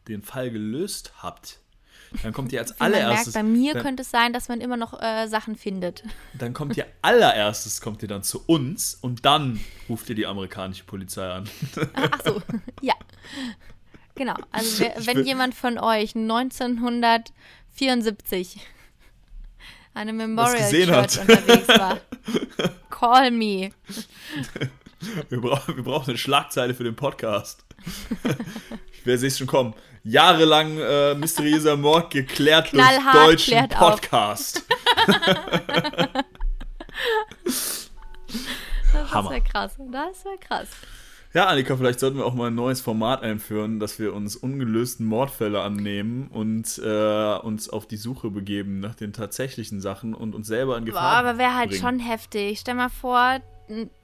einen Fall gelöst habt, dann kommt ihr als Wie man merkt, allererstes. bei mir dann, könnte es sein, dass man immer noch äh, Sachen findet. dann kommt ihr allererstes kommt ihr dann zu uns und dann ruft ihr die amerikanische Polizei an. Ach so, ja. Genau. Also wer, wenn jemand von euch 1974 eine Memorial hat. unterwegs war, call me. Wir, brauchen, wir brauchen eine Schlagzeile für den Podcast. Wer sehe es schon kommen? Jahrelang äh, mysteriöser Mord geklärt Knallhart durch deutschen klärt. Podcast. Das Hammer. wäre krass. Das wäre krass. Ja, Annika, vielleicht sollten wir auch mal ein neues Format einführen, dass wir uns ungelösten Mordfälle annehmen und äh, uns auf die Suche begeben nach den tatsächlichen Sachen und uns selber in Boah, Gefahr aber wäre halt bringen. schon heftig. Stell mal vor,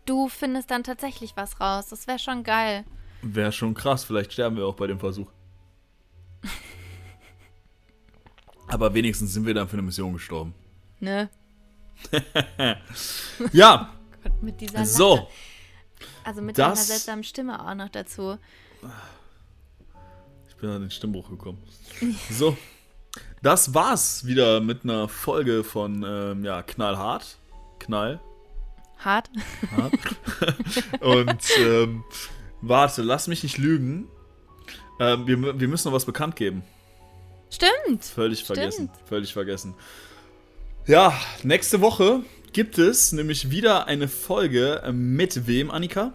du findest dann tatsächlich was raus. Das wäre schon geil. Wäre schon krass, vielleicht sterben wir auch bei dem Versuch. Aber wenigstens sind wir dann für eine Mission gestorben. Ne? Ja, Gott, mit dieser Lache. so. Also mit Das- deiner seltsamen Stimme auch noch dazu. Ich bin an den Stimmbruch gekommen. So. Das war's wieder mit einer Folge von ähm, ja, Knallhart. Knall. Hart. Hart. Und ähm, warte, lass mich nicht lügen. Ähm, wir, wir müssen noch was bekannt geben. Stimmt. Völlig Stimmt. vergessen. Völlig vergessen. Ja, nächste Woche gibt es nämlich wieder eine Folge äh, mit wem, Annika?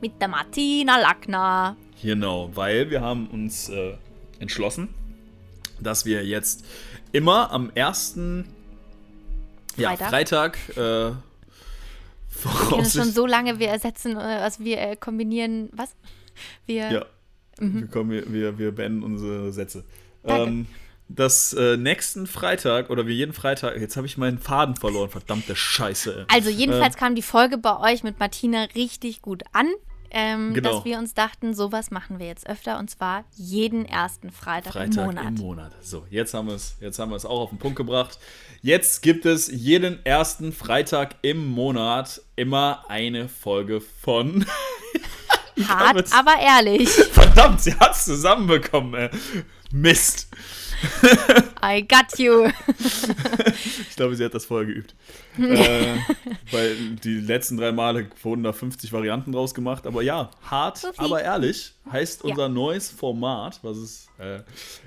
Mit der Martina Lackner. Genau, weil wir haben uns äh, entschlossen, dass wir jetzt immer am ersten ja, Freitag. Freitag äh, es voraussichtlich. schon so lange, wir ersetzen, äh, also wir äh, kombinieren, was? Wir, Ja, wir, kommen, wir, wir, wir beenden unsere Sätze. Danke. Ähm, das äh, nächsten Freitag oder wie jeden Freitag, jetzt habe ich meinen Faden verloren, verdammte Scheiße. ey. also jedenfalls Ähm. kam die Folge bei euch mit Martina richtig gut an, ähm, Genau. dass wir uns dachten, sowas machen wir jetzt öfter und zwar jeden ersten Freitag, Freitag im Monat. im Monat. So, jetzt haben wir es, jetzt haben wir es auch auf den Punkt gebracht. Jetzt gibt es jeden ersten Freitag im Monat immer eine Folge von. Hart, aber ehrlich. Verdammt, sie hat es zusammenbekommen, ey. Mist. I got you. Ich glaube, sie hat das vorher geübt. äh, weil die letzten drei Male wurden da 50 Varianten draus gemacht. Aber ja, hart, Sophie. aber ehrlich heißt Ja. unser neues Format, was es äh,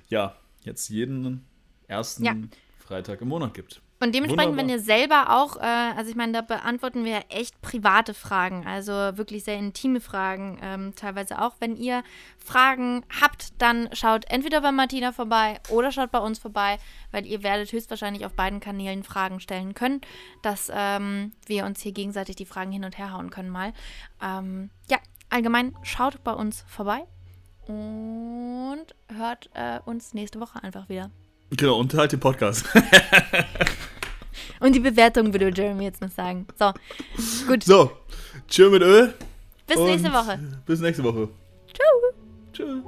ja jetzt jeden ersten Ja. Freitag im Monat gibt. Und dementsprechend, wenn Wunderbar. ihr selber auch, äh, also ich meine, da beantworten wir ja echt private Fragen, also wirklich sehr intime Fragen, ähm, teilweise auch. Wenn ihr Fragen habt, dann schaut entweder bei Martina vorbei oder schaut bei uns vorbei, weil ihr werdet höchstwahrscheinlich auf beiden Kanälen Fragen stellen können, dass ähm, wir uns hier gegenseitig die Fragen hin und her hauen können mal. Ähm, ja, allgemein schaut bei uns vorbei und hört äh, uns nächste Woche einfach wieder. Genau, und halt den Podcast. Und die Bewertung würde Jeremy jetzt noch sagen. So, gut. so, tschö mit Öl. Bis nächste Woche. Bis nächste Woche. Ciao. Tschüss.